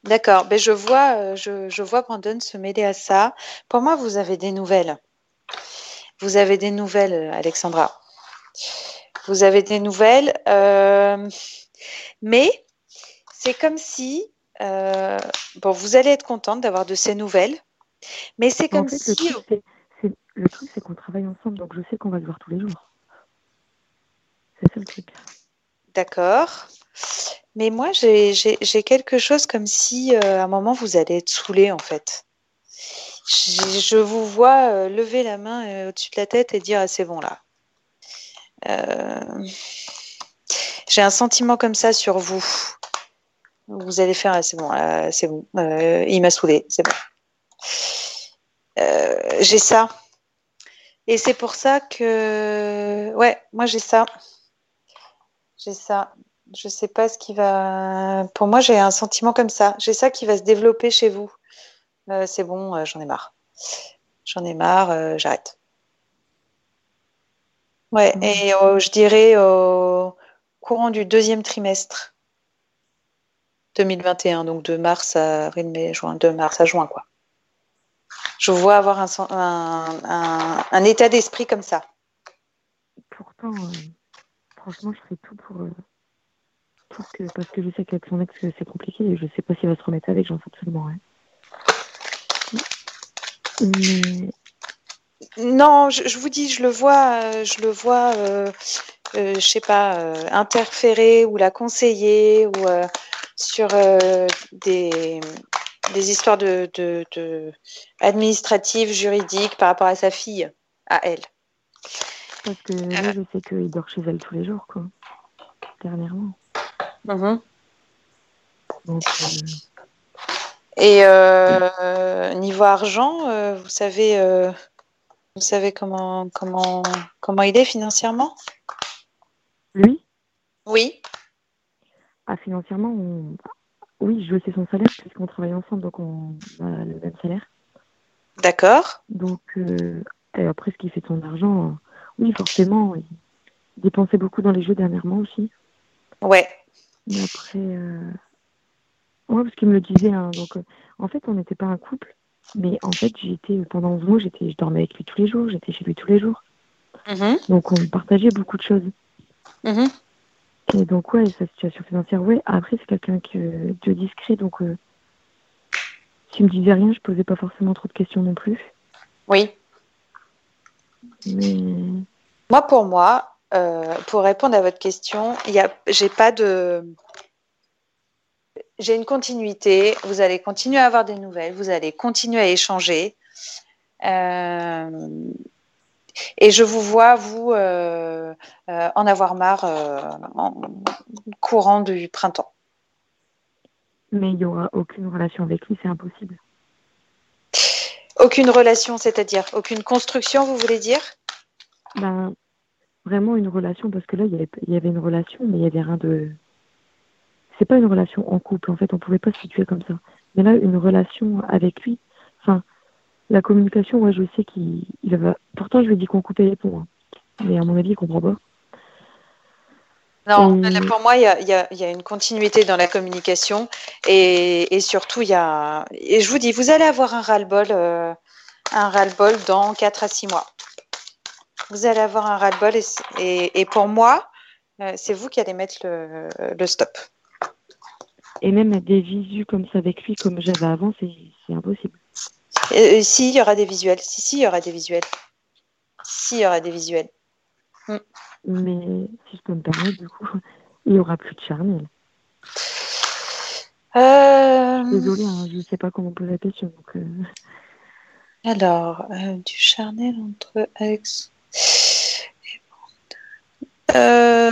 D'accord. Ben, je vois, euh, je, je vois Brandon se mêler à ça. Pour moi, vous avez des nouvelles. Vous avez des nouvelles, euh, Alexandra. Vous avez des nouvelles, euh, mais c'est comme si, euh, bon, vous allez être contente d'avoir de ces nouvelles, mais c'est en comme fait, si, le truc, c'est, c'est- le truc, c'est qu'on travaille ensemble, donc je sais qu'on va se voir tous les jours. C'est ça le truc. d'accord. Mais moi, j'ai quelque chose comme si, euh, à un moment, vous allez être saoulée, en fait. Je, vous vois euh, lever la main euh, au-dessus de la tête et dire ah, c'est bon là. J'ai un sentiment comme ça sur vous. Vous allez faire, c'est bon, c'est bon. Il m'a saoulé, c'est bon. J'ai ça. Et c'est pour ça que, ouais, moi j'ai ça. J'ai ça. Je sais pas ce qui va. Pour moi, j'ai un sentiment comme ça. J'ai ça qui va se développer chez vous. c'est bon, j'en ai marre. J'en ai marre, j'arrête. Ouais, mmh. et je dirais au courant du deuxième trimestre 2021, donc de mars à avril, mai, juin, de mars à juin, quoi. Je vois avoir un, un, état d'esprit comme ça. Pourtant, euh, franchement, je ferai tout pour, euh, que, parce que je sais qu'avec son ex, c'est compliqué et je sais pas s'il va se remettre avec, j'en sais absolument rien. Mais... Non, je, vous dis, je le vois, euh, je le vois, je sais pas, interférer ou la conseiller ou sur euh, des, des, histoires de, de, administratives, juridiques par rapport à sa fille, à elle. Parce que là, je sais qu'il dort chez elle tous les jours, quoi. Dernièrement. Donc, euh, Et euh, niveau argent, vous savez, vous savez comment, comment, comment il est financièrement? Lui? Oui. Ah, financièrement, oui, je sais son salaire puisqu'on travaille ensemble, donc on a le même salaire. D'accord. Donc, euh, après, ce qui fait son argent, oui, forcément, il dépensait beaucoup dans les jeux dernièrement aussi. Ouais. Mais après, euh... ouais, parce qu'il me le disait. Hein, donc, euh, en fait, on n'était pas un couple, mais en fait, j'étais pendant 11 mois, j'étais, je dormais avec lui tous les jours, j'étais chez lui tous les jours. Mm-hmm. Donc, on partageait beaucoup de choses. Mm-hmm. Et donc, ouais, sa situation financière, ouais. Après, c'est quelqu'un de discret, donc euh, s'il me disait rien, je posais pas forcément trop de questions non plus. Oui. Mais... Moi, pour moi, euh, pour répondre à votre question, j'ai pas de, j'ai une continuité. Vous allez continuer à avoir des nouvelles, vous allez continuer à échanger. Euh, et je vous vois, vous, euh, en avoir marre en courant du printemps. Mais il n'y aura aucune relation avec lui, c'est impossible. Aucune relation, c'est-à-dire aucune construction, vous voulez dire? Ben, Vraiment une relation, parce que là, il y, avait, il y avait une relation, mais il y avait rien de. C'est pas une relation en couple, en fait, on pouvait pas se situer comme ça. Mais là, une relation avec lui, enfin, la communication, ouais, je sais qu'il va. Pourtant, je lui ai dit qu'on coupait les ponts. Hein. Mais à mon avis, il comprend pas. Non, pour moi, il y a, une continuité dans la communication et, surtout, il y a. Et je vous dis, vous allez avoir un ras-le-bol, euh, un ras-le-bol dans 4 à 6 mois. Vous allez avoir un ras-le-bol et, et, pour moi, euh, c'est vous qui allez mettre le, le, stop. Et même des visus comme ça avec lui, comme j'avais avant, c'est impossible. Euh, si, il y aura des visuels. Si, si, il y aura des visuels. Si, il y aura des visuels. Mm. Mais si je peux me permettre, du coup, il n'y aura plus de charnel. Euh... Désolée, hein, je ne sais pas comment poser la question. Euh. Alors, euh, du charnel entre et Euh...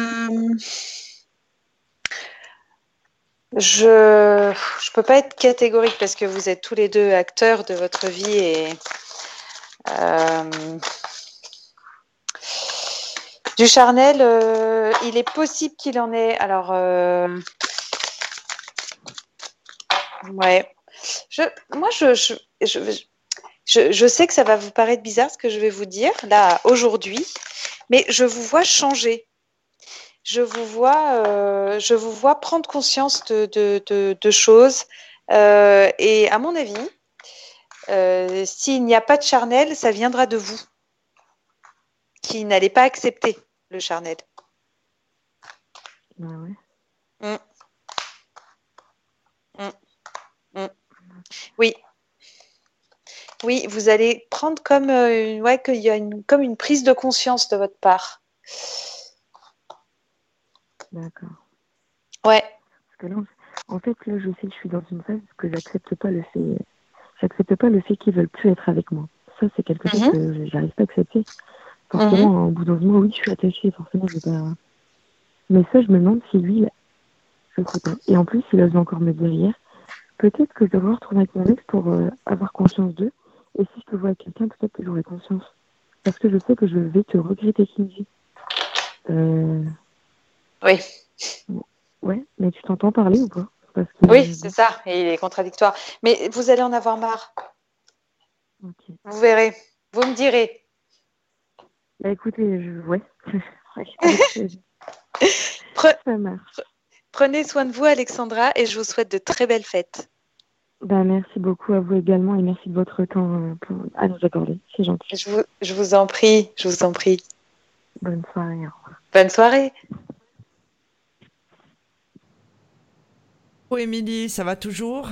Je ne peux pas être catégorique parce que vous êtes tous les deux acteurs de votre vie et euh, du charnel, euh, il est possible qu'il en ait. Alors, ouais. Je, moi, je, je, je, sais que ça va vous paraître bizarre ce que je vais vous dire là aujourd'hui, mais je vous vois changer je vous vois, euh, je vous vois prendre conscience de, choses. Euh, et à mon avis, euh, s'il n'y a pas de charnel, ça viendra de vous, qui n'allez pas accepter le charnel. Bah mmh. Mmh. Mmh. Oui. Oui, vous allez prendre comme, ouais, qu'il y a une, comme une prise de conscience de votre part. D'accord. Ouais. Parce que là, en fait, là, je sais que je suis dans une phase que j'accepte pas le fait, j'accepte pas le fait qu'ils veulent plus être avec moi. Ça, c'est quelque chose mhm. que j'arrive pas à accepter. Forcément, mhm. au bout d'un moment, oui, je suis attachée. Forcément, je pas. Mais ça, je me demande si lui, je sais pas. Et en plus, il a encore me dire hier, peut-être que je devrais retrouver avec mon ex pour euh, avoir conscience d'eux. Et si je te vois avec quelqu'un, peut-être que j'aurai conscience. Parce que je sais que je vais te regretter, Kinji. Euh... Oui. Ouais, mais tu t'entends parler ou pas? Parce que... Oui, c'est ça. Et il est contradictoire. Mais vous allez en avoir marre. Vous verrez. Vous me direz. Bah écoutez, je... ouais. Pre- Ça marche. Prenez soin de vous, Alexandra, et je vous souhaite de très belles fêtes. Bah, merci beaucoup à vous également et merci de votre temps euh, pour... à nous accorder. C'est gentil. Je vous, je vous en prie, je vous en prie. Bonne soirée. au revoir. Bonne soirée. Oh, Émilie, ça va toujours?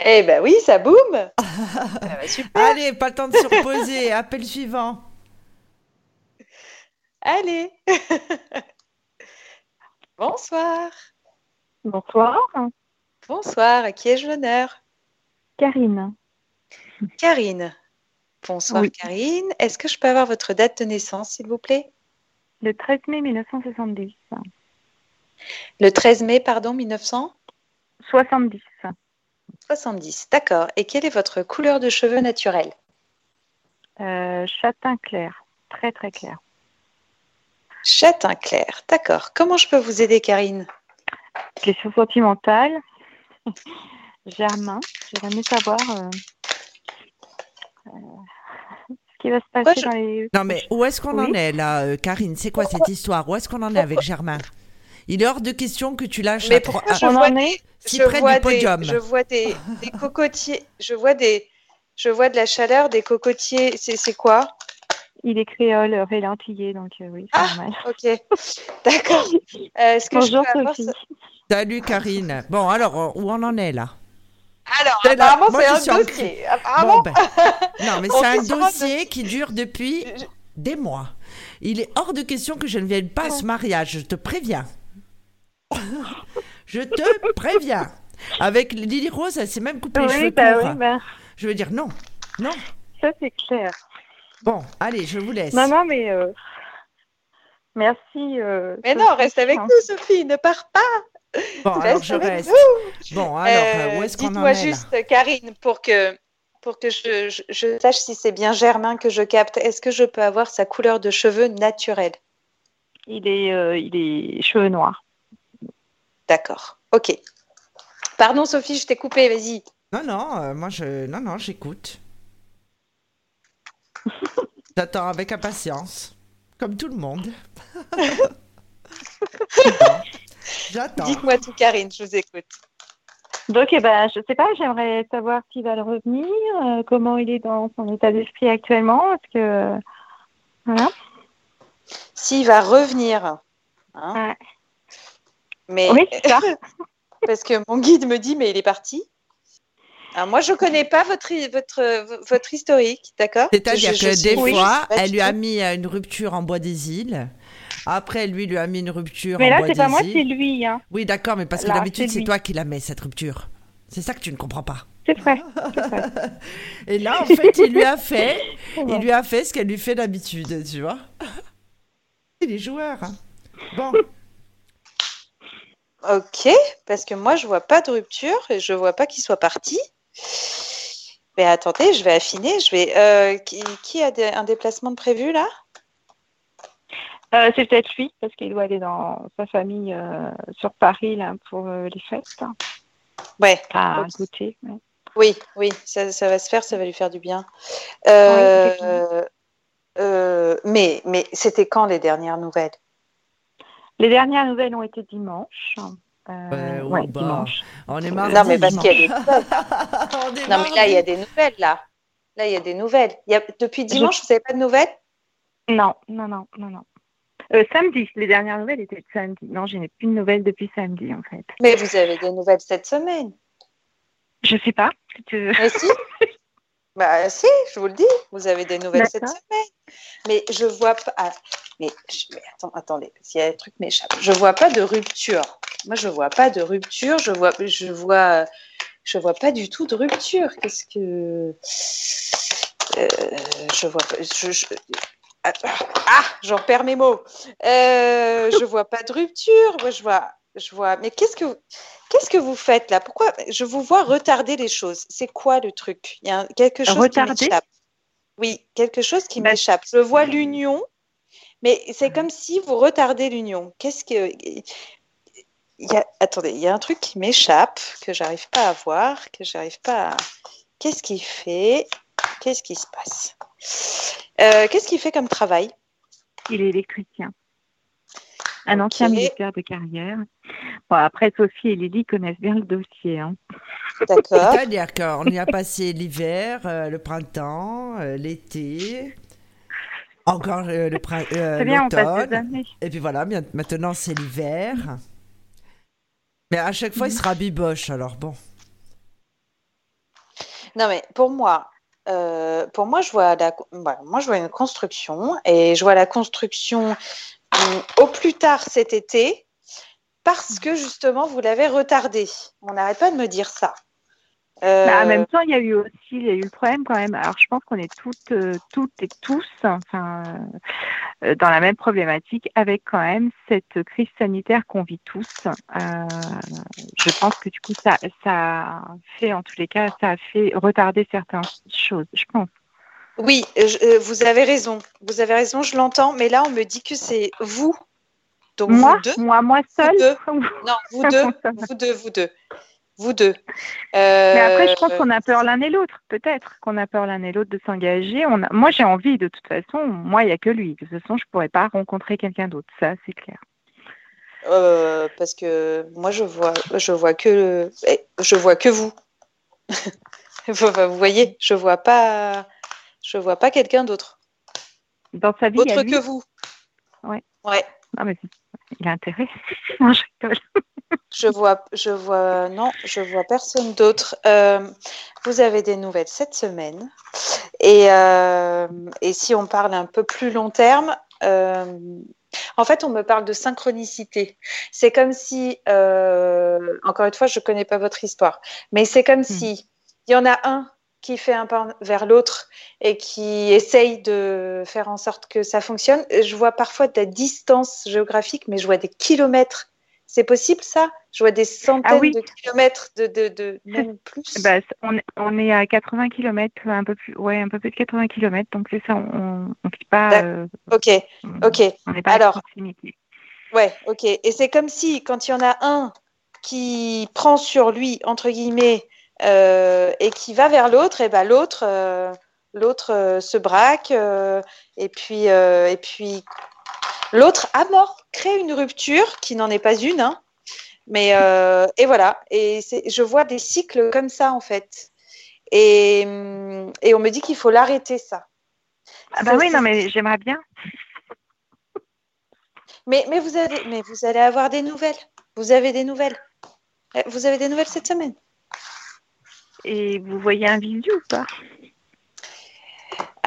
Eh ben oui, ça boum. Ah bah, super. Allez, pas le temps de se reposer. Appel suivant. Allez. Bonsoir. Bonsoir, Bonsoir. À qui ai-je l'honneur? Karine. Karine. Bonsoir, Oui. Karine. Est-ce que je peux avoir votre date de naissance, s'il vous plaît? Le 13 mai 1970. Le 13 mai, pardon, 1970. 70. D'accord. Et quelle est votre couleur de cheveux naturelle? Euh, châtain clair. Très très clair. Châtain clair. D'accord. Comment je peux vous aider, Karine? Question sentimentale. Germain, j'aimerais mieux savoir euh, euh, ce qui va se passer je- dans les. Non, mais où est-ce qu'on en est là, euh, Karine? C'est quoi cette histoire? Où est-ce qu'on en est avec Germain? Il est hors de question que tu lâches Mais pourquoi à- je vois en est si je près vois du podium. Des, je vois des, des cocotiers. Je vois des. Je vois de la chaleur, des cocotiers. C'est c'est quoi? Il est créole, rélantillé, donc euh, oui, c'est Ah, normal. Ok. D'accord. Euh, Est-ce que Bonjour avoir Sophie. Salut Karine. Bon, alors, euh, où on en est là Alors, C'est apparemment, Moi, c'est un dossier. Apparemment. Bon, ben, Non, mais c'est un dossier qui dure depuis Je- des mois. Il est hors de question que je ne vienne pas à ce mariage, je te préviens. je te préviens. Avec Lily Rose, elle s'est même coupée les cheveux bah courts. oui, bah, Je veux dire non, non. ça c'est clair. Bon, allez, je vous laisse. Non, non, mais euh, merci. euh, Mais non, Sophie. reste avec nous, Sophie. Ne pars pas. Bon, alors je reste. Bon, alors, Euh, où est-ce qu'on en est là juste, Karine, pour que, pour que je, je- je sache si c'est bien Germain que je capte, est-ce que je peux avoir sa couleur de cheveux naturelle? Il est, euh, il est cheveux noirs. D'accord. Ok. Pardon, Sophie, je t'ai coupé. Vas-y. Non, non, euh, moi je. Non, non, j'écoute. J'attends avec impatience. Comme tout le monde. J'attends. Dites-moi tout, Karine. Je vous écoute. Donc, eh ben, je sais pas, j'aimerais savoir s'il va le revenir, euh, comment il est dans son état d'esprit actuellement, parce que euh, voilà. S'il va revenir. hein. Ouais. Mais Oui, c'est ça. parce que mon guide me dit, mais il est parti. Alors moi, je connais pas votre votre votre historique, d'accord? C'est-à-dire que des fois, elle lui a mis euh, une rupture en bois des îles. Après, lui lui a mis une rupture Mais là, c'est pas moi, c'est lui. Hein. Oui, d'accord, mais parce que d'habitude, c'est toi qui la mets, cette rupture. C'est ça que tu ne comprends pas. C'est vrai. Et là, en fait, il lui a fait, il lui a fait ce qu'elle lui fait d'habitude, tu vois. Il est joueur. hein. Bon, Ok, parce que moi, je vois pas de rupture et je vois pas qu'il soit parti. Mais attendez, je vais affiner. Je vais. euh, qui, qui a des- un déplacement de prévu là? Euh, c'est peut-être lui, parce qu'il doit aller dans sa famille euh, sur Paris là, pour euh, les fêtes. Ouais. Ok. goûter. ouais. Oui, oui, ça, ça va se faire, ça va lui faire du bien. Euh, euh, mais mais c'était quand les dernières nouvelles? Les dernières nouvelles ont été dimanche. Euh, Ouais, oh, ouais, bah. dimanche. on est mardi. Non, mais parce qu'il y a des Non, mais là, il y a des nouvelles là. Là, il y a des nouvelles. Il y a... Depuis dimanche, vous n'avez pas de nouvelles? Non, non, non, non, non. Euh, samedi, les dernières nouvelles étaient de samedi. Non, je n'ai plus de nouvelles depuis samedi en fait. Mais vous avez des nouvelles cette semaine. Je sais pas. si tu- Mais si Bah si, je vous le dis, vous avez des nouvelles cette semaine. Mais je vois pas. ah, mais, je- mais attends, attendez, s'il y a des trucs m'échappent. Je vois pas de rupture. Moi, je vois pas de rupture. Je vois, je vois, je vois pas du tout de rupture. Qu'est-ce que Euh, je vois pas. Je, je- Ah, ah, j'en perds mes mots. Euh, je vois pas de rupture. Moi, je vois. je vois. Mais qu'est-ce que, qu'est-ce que vous faites là? Pourquoi je vous vois retarder les choses C'est quoi le truc? Il y a quelque chose Retarder? qui m'échappe. Oui, quelque chose qui Bah, m'échappe. Je vois l'union, mais c'est comme si vous retardez l'union. Qu'est-ce que il y a... Attendez, il y a un truc qui m'échappe que j'arrive pas à voir, que j'arrive pas à. Qu'est-ce qu'il fait Qu'est-ce qui se passe? Euh, Qu'est-ce qu'il fait comme travail? Il est électricien. Un ancien militaire de carrière. Bon, après, Sophie et Lily connaissent bien le dossier. Hein. D'accord. C'est-à-dire qu'on y a passé l'hiver, euh, le printemps, euh, l'été, encore euh, le euh, l'automne. années. Et puis voilà, maintenant c'est l'hiver. Mais à chaque fois, il sera biboche, alors bon. Non, mais pour moi, euh, pour moi, je vois la, voilà, moi, je vois une construction et je vois la construction hum, au plus tard cet été parce que justement, vous l'avez retardé. On n'arrête pas de me dire ça. Euh, Bah, en même temps, il y a eu aussi il y a eu le problème quand même. Alors, je pense qu'on est toutes, euh, toutes et tous enfin, euh, dans la même problématique avec quand même cette crise sanitaire qu'on vit tous. Euh, je pense que du coup, ça, ça fait, en tous les cas, ça a fait retarder certaines choses, je pense. oui, je- euh, vous avez raison. Vous avez raison, je l'entends. Mais là, on me dit que c'est vous. Donc, moi, vous deux. moi, moi seule. deux. Non, vous deux. Vous deux, vous deux. Vous deux. Euh, Mais après, je pense qu'on a peur l'un et l'autre, peut-être qu'on a peur l'un et l'autre de s'engager. On a... Moi, j'ai envie, de toute façon. Moi, il n'y a que lui. De toute façon, je ne pourrais pas rencontrer quelqu'un d'autre. Ça, c'est clair. Euh, parce que moi je vois je vois que eh, je vois que vous. vous voyez, je vois pas je vois pas quelqu'un d'autre Dans sa vie, autre lui. que vous. Ouais. Ouais. Non, mais il a intérêt. non, je rigole. Je vois je vois non, je vois personne d'autre. Euh, vous avez des nouvelles cette semaine et euh, et si on parle un peu plus long terme. euh, en fait, on me parle de synchronicité. C'est comme si, encore une fois, je ne connais pas votre histoire, mais c'est comme si il y en a un qui fait un pas vers l'autre et qui essaye de faire en sorte que ça fonctionne. Je vois parfois de la distance géographique, mais je vois des kilomètres. C'est possible ça? Je vois des centaines Ah oui. de kilomètres, de, de, de même plus. Bah, on, est- on est à 80 km, un peu plus, ouais, un peu plus de 80 km. Donc, c'est ça, on ne pas. D'ac- euh, ok, on- ok. On n'est pas Alors. à proximité. Ouais, ok. Et c'est comme si quand il y en a un qui prend sur lui, entre guillemets, euh, et qui va vers l'autre, et ben l'autre, euh, l'autre se braque, et puis, et puis l'autre à mort crée une rupture qui n'en est pas une, hein. Mais euh, et voilà. Et je vois des cycles comme ça en fait. Et, hum, et on me dit qu'il faut l'arrêter ça. Ah bah oui, non, mais j'aimerais bien. Mais, mais, vous avez, mais vous allez avoir des nouvelles. Vous avez des nouvelles. Euh, Vous avez des nouvelles cette semaine? Et vous voyez un visu ou pas?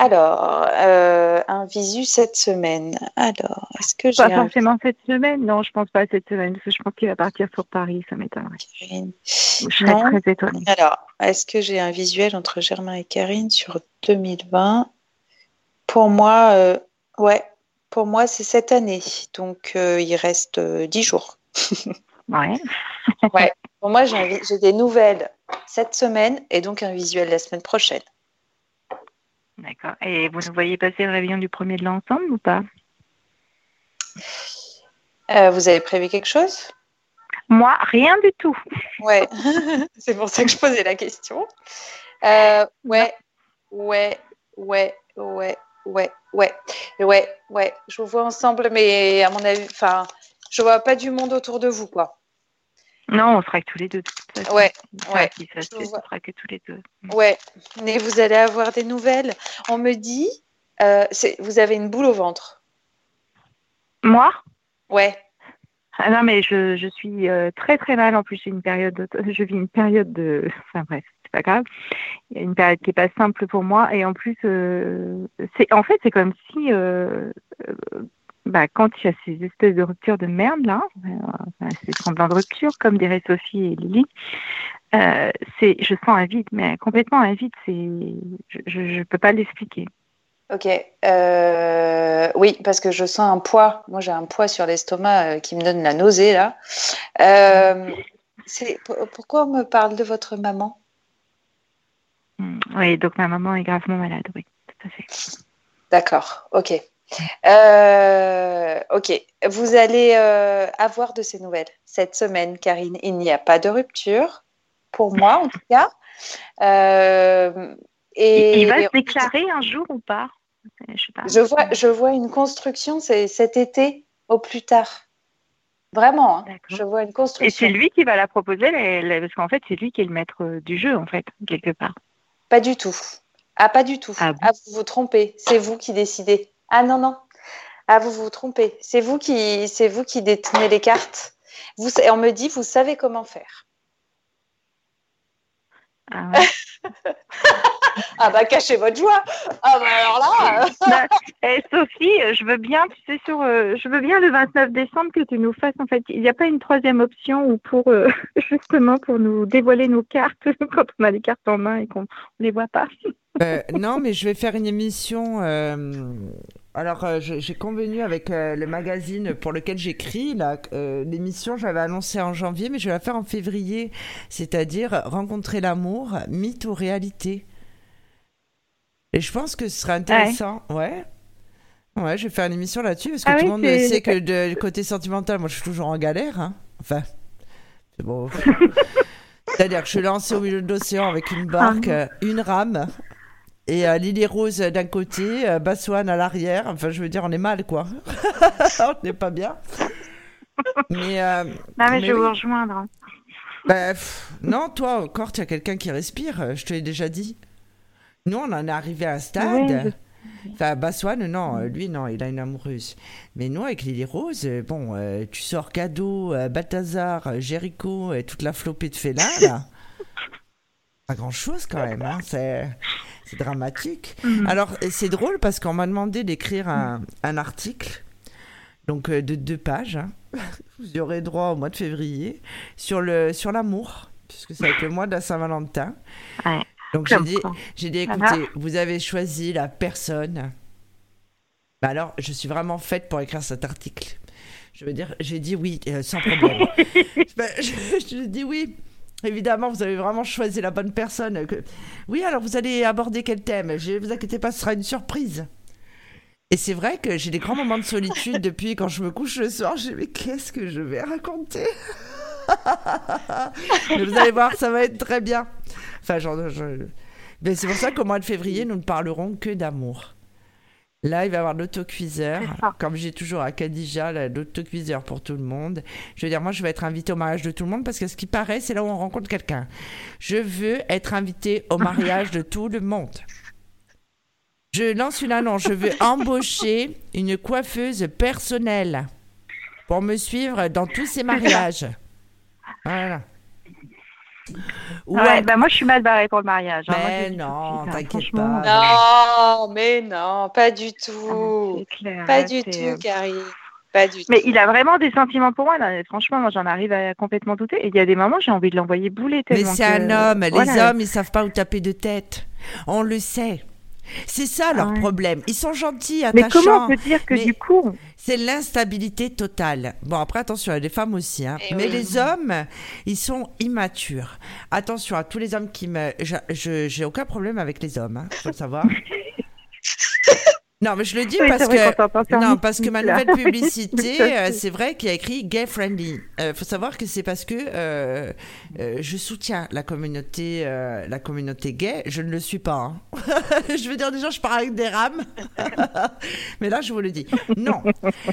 Alors, euh, un visu cette semaine. Alors, est-ce que j'ai Pas un forcément cette semaine. Non, je pense pas cette semaine. Parce que je pense qu'il va partir sur Paris. Ça m'étonnerait. Karine Je serais Non. très étonnée. Alors, est-ce que j'ai un visuel entre Germain et Karine sur 2020 Pour moi, euh, ouais. Pour moi, c'est cette année. Donc, euh, il reste 10 jours. Ouais. Pour moi, j'ai des nouvelles cette semaine et donc un visuel la semaine prochaine. D'accord. Et vous nous voyez passer le réveillon du premier de l'ensemble ou pas? Euh, vous avez prévu quelque chose? Moi, rien du tout. Ouais, c'est pour ça que je posais la question. Euh, ouais, ouais, ouais, ouais, ouais, ouais, ouais, ouais. Je vous vois ensemble, mais à mon avis, enfin, je vois pas du monde autour de vous, quoi. Non, on sera que tous les deux. De toute façon. Ouais, Enfin, ouais. Si ça se fait, on sera que tous les deux. Ouais, mais vous allez avoir des nouvelles. On me dit, euh, vous avez une boule au ventre. Moi? Ouais, ah non, mais je, je suis euh, très très mal. En plus, j'ai une période, de- je vis une période de. Enfin bref, c'est pas grave. Il y a une période qui est pas simple pour moi. Et en plus, euh, c'est en fait, c'est comme si, bah, quand il y a ces espèces de ruptures de merde là, euh, ces semblants de rupture, comme diraient Sophie et Lily, euh, c'est, je sens un vide, mais complètement un vide. C'est, je, je peux pas l'expliquer. Ok. Euh, oui, parce que je sens un poids. Moi, j'ai un poids sur l'estomac euh, qui me donne la nausée là. C'est pourquoi on me parle de votre maman? Hmm, Oui, donc ma maman est gravement malade, oui, tout à fait. D'accord. Ok. Euh, ok. Vous allez euh, avoir de ces nouvelles cette semaine, Karine. Il n'y a pas de rupture pour moi, en tout cas. Euh, et Il va se déclarer un jour ou pas? Je sais pas. Je vois, je vois une construction, c'est cet été au plus tard. Vraiment, hein. Je vois une Et construction. c'est lui qui va la proposer, les- les- parce qu'en fait, c'est lui qui est le maître du jeu, en fait, quelque part. Pas du tout. Ah, pas du tout. Ah bon? Ah, vous vous trompez. C'est vous qui décidez. Ah non, non. Ah, vous vous trompez. C'est vous qui, c'est vous qui détenez les cartes. Vous, on me dit, vous savez comment faire. Ah ouais. Ah bah cachez votre joie. Ah bah alors là. euh, Bah, eh, Sophie, euh, je veux bien, tu sais, sur, euh, je veux bien le 29 décembre que tu nous fasses, en fait, il n'y a pas une troisième option ou pour, euh, justement, pour nous dévoiler nos cartes quand on a les cartes en main et qu'on ne les voit pas. Euh, non, mais je vais faire une émission. euh, alors, euh, j'ai convenu avec euh, le magazine pour lequel j'écris. là, euh, L'émission, j'avais annoncé en janvier, mais je vais la faire en février. C'est-à-dire rencontrer l'amour, mythe ou réalité. Et je pense que ce serait intéressant. Ouais. Ouais, je vais faire une émission là-dessus parce que Ah tout oui, le monde sait que de- du côté sentimental, moi, je suis toujours en galère. hein. Enfin, c'est bon. C'est-à-dire que je suis lancée au milieu de l'océan avec une barque, Ah euh, une rame, et euh, Lily Rose d'un côté, euh, Bassoane à l'arrière. Enfin, je veux dire, on est mal, quoi. on n'est pas bien. Mais, euh, Non, mais, Mais je vais oui. vous rejoindre. bah, pff, non, toi encore, tu as quelqu'un qui respire, euh, je te l'ai déjà dit. Nous, on en est arrivé à un stade. Oui, Enfin, Bassoane, non, lui, non, il a une amoureuse. Mais nous, avec Lily Rose, euh, bon, euh, tu sors cadeau, euh, Balthazar, euh, Jéricho et toute la flopée de félins, là. Pas grand-chose quand même, hein, c'est, dramatique. Mhm. Alors, c'est drôle parce qu'on m'a demandé d'écrire un, un article, donc euh, de deux pages, hein. vous y aurez droit au mois de février, sur, le, sur l'amour, puisque ça va être le mois de la Saint-Valentin. Ouais. Donc j'ai dit, j'ai dit, écoutez, vous avez choisi la personne. Bah alors, je suis vraiment faite pour écrire cet article. Je veux dire, j'ai dit oui, euh, sans problème. Bah, je, je dis oui. Évidemment, vous avez vraiment choisi la bonne personne. Que... Oui, alors vous allez aborder quel thème? Je vous inquiétez pas, ce sera une surprise. Et c'est vrai que j'ai des grands moments de solitude depuis quand je me couche le soir. Je dis, mais qu'est-ce que je vais raconter? Mais vous allez voir, ça va être très bien. Enfin, genre, je- mais c'est pour ça qu'au mois de février, nous ne parlerons que d'amour. Là, il va y avoir l'autocuiseur. Comme j'ai toujours à Khadija, l'autocuiseur pour tout le monde. Je veux dire, moi, je vais être invitée au mariage de tout le monde parce que ce qui paraît, c'est là où on rencontre quelqu'un. Je veux être invitée au mariage de tout le monde. Je lance une annonce. Je veux embaucher une coiffeuse personnelle pour me suivre dans tous ces mariages. Voilà. Ou ouais, un- bah, moi, je suis mal barrée pour le mariage. hein. Mais non, hein. t'inquiète Franchement, pas. Non, mais non, pas du ah, tout. c'est clair, Pas du c'est, tout, euh, Karine. Pas du Mais tout. il a vraiment des sentiments pour moi. Là. Franchement, moi, j'en arrive à complètement douter. Et il y a des moments, j'ai envie de l'envoyer bouler Mais tellement c'est que- un homme. Les voilà. hommes, ils savent pas où taper de tête. On le sait. C'est ça leur Ah ouais. problème. Ils sont gentils, Mais comment attachants. on peut dire que du coup, C'est l'instabilité totale. Bon, après, attention, il y a des femmes aussi. hein. Eh Mais oui. les hommes, ils sont immatures. Attention à tous les hommes qui me... J'ai aucun problème avec les hommes, hein, faut le savoir. non, mais je le dis Oui, parce que... Non, parce que ma nouvelle publicité, euh, c'est vrai qu'il y a écrit gay friendly. Il faut savoir que c'est parce que euh, euh, je soutiens la communauté, euh, la communauté gay. Je ne le suis pas. hein. je veux dire, déjà, je parle avec des rames. Mais là, je vous le dis. Non,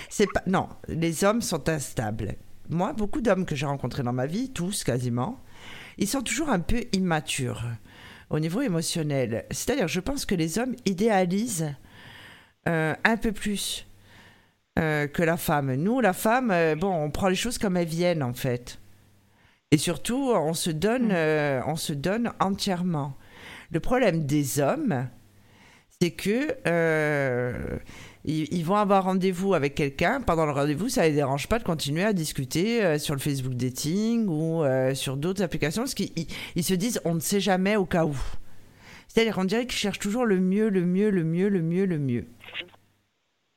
c'est pas. Non, les hommes sont instables. Moi, beaucoup d'hommes que j'ai rencontrés dans ma vie, tous quasiment, ils sont toujours un peu immatures au niveau émotionnel. C'est-à-dire, je pense que les hommes idéalisent euh, un peu plus euh, que la femme. Nous, la femme, euh, bon, on prend les choses comme elles viennent en fait. Et surtout, on se donne, euh, on se donne entièrement. Le problème des hommes, c'est que ils, ils vont avoir rendez-vous avec quelqu'un. Pendant le rendez-vous, ça les dérange pas de continuer à discuter sur le Facebook dating ou sur d'autres applications, parce qu'ils ils- ils se disent on ne sait jamais au cas où. C'est-à-dire qu'on dirait qu'il cherche toujours le mieux, le mieux, le mieux, le mieux, le mieux.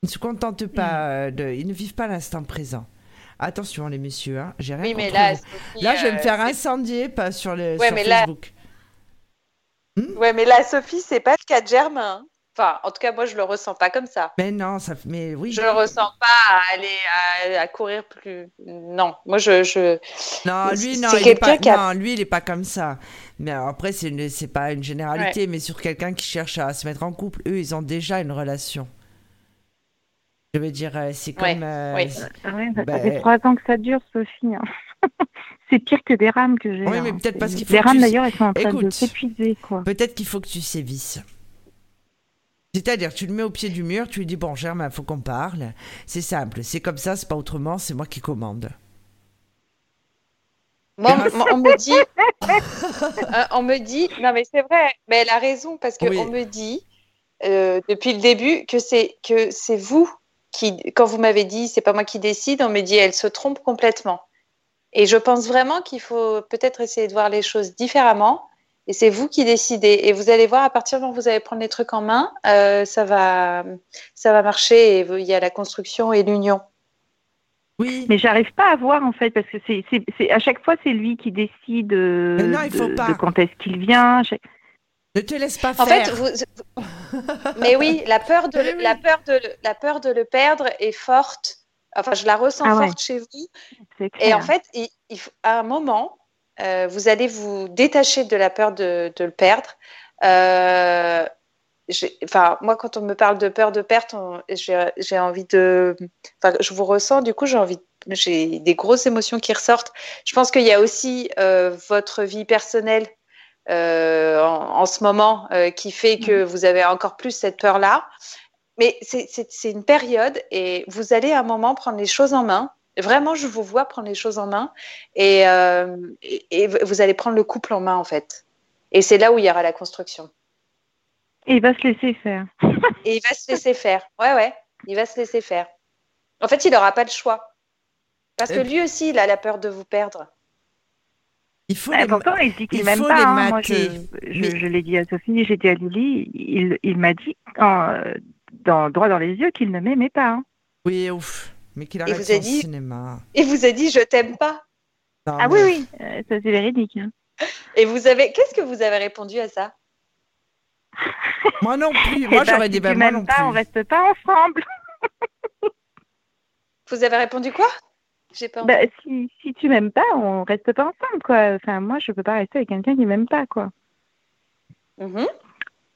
Ils ne se contentent pas euh, de. Ils ne vivent pas l'instant présent. Attention, les messieurs, hein, j'ai rien Oui, mais là. Sophie, Là, je vais euh, me faire incendier pas sur, le, Ouais, sur mais là- Facebook. Ouais, mais là, Sophie, c'est pas le cas de Germain. hein. Enfin, en tout cas, moi, je le ressens pas comme ça. Mais non, ça, mais oui. Je le ressens pas à aller à, à courir plus. Non, moi, je, je... Non, lui, non, il est quelqu'un pas, qui a- non, lui, il est pas comme ça. Mais après, c'est pas une généralité, mais sur quelqu'un qui cherche à se mettre en couple, eux, ils ont déjà une relation. Je veux dire, euh, c'est Ouais, comme. euh, oui. c'est- Ah ouais, ça Ben- fait trois ans que ça dure, Sophie. hein. c'est pire que des rames que j'ai. Oui, hein. mais peut-être parce qu'il faut Les rames, tu- d'ailleurs, elles sont en train de s'épuiser, quoi. Peut-être qu'il faut que tu sévisses. C'est-à-dire, tu le mets au pied du mur, tu lui dis Bon, Germain, faut qu'on parle. C'est simple, c'est comme ça, c'est pas autrement, c'est moi qui commande. Moi, on- me dit, Euh, on me dit, non mais c'est vrai, mais elle a raison parce que Oui. on me dit euh, depuis le début que c'est que c'est vous qui, quand vous m'avez dit c'est pas moi qui décide, on me dit elle se trompe complètement. Et je pense vraiment qu'il faut peut-être essayer de voir les choses différemment. Et c'est vous qui décidez. Et vous allez voir, à partir du moment où vous allez prendre les trucs en main, euh, ça va, ça va marcher. Et il y a la construction et l'union. Oui, Mais j'arrive pas à voir en fait parce que c'est c'est- c'est- à chaque fois c'est lui qui décide euh, Mais non, il faut de, pas. de quand est-ce qu'il vient. Chaque- ne te laisse pas En faire. fait, vous, vous- mais oui, la peur de, Oui, oui. la peur de, la peur de le perdre est forte. Enfin, je la ressens Ah ouais. forte chez vous. C'est Et en fait, il, il faut- à un moment, euh, vous allez vous détacher de la peur de, de le perdre. Euh, Enfin, moi, quand on me parle de peur de perte, j'ai envie de. Enfin, je vous ressens. Du coup, j'ai envie. J'ai des grosses émotions qui ressortent. Je pense qu'il y a aussi euh, votre vie personnelle euh, en, en ce moment euh, qui fait que vous avez encore plus cette peur-là. Mais c'est- une période et vous allez à un moment prendre les choses en main. Vraiment, je vous vois prendre les choses en main et, et, et vous allez prendre le couple en main en fait. Et c'est là où il y aura la construction. Et il va se laisser faire. Et il va se laisser faire. Ouais, ouais, il va se laisser faire. En fait, il n'aura pas le choix. Parce que lui aussi, il a la peur de vous perdre. Il faut Ah, les- pourtant, il dit il qu'il m'aime pas. hein. Moi, je, mater. je, Mais- je l'ai dit à Sophie, j'ai dit à Lily, il, il m'a dit euh, dans, droit dans les yeux qu'il ne m'aimait pas. hein. Oui, ouf. Mais qu'il arrête son dit- cinéma. Il vous a dit je t'aime pas. Non, Ah mais- oui, oui, euh, ça c'est véridique. hein. Et vous avez qu'est-ce que vous avez répondu à ça? Moi non plus. Eh Moi, ben, j'aurais si dit tu ben, moi m'aimes non pas, on plus. reste pas ensemble. Vous avez répondu quoi? J'ai pas. Bah, si, si tu m'aimes pas, on reste pas ensemble, quoi. Enfin, moi, je peux pas rester avec quelqu'un qui m'aime pas, quoi. Mhm.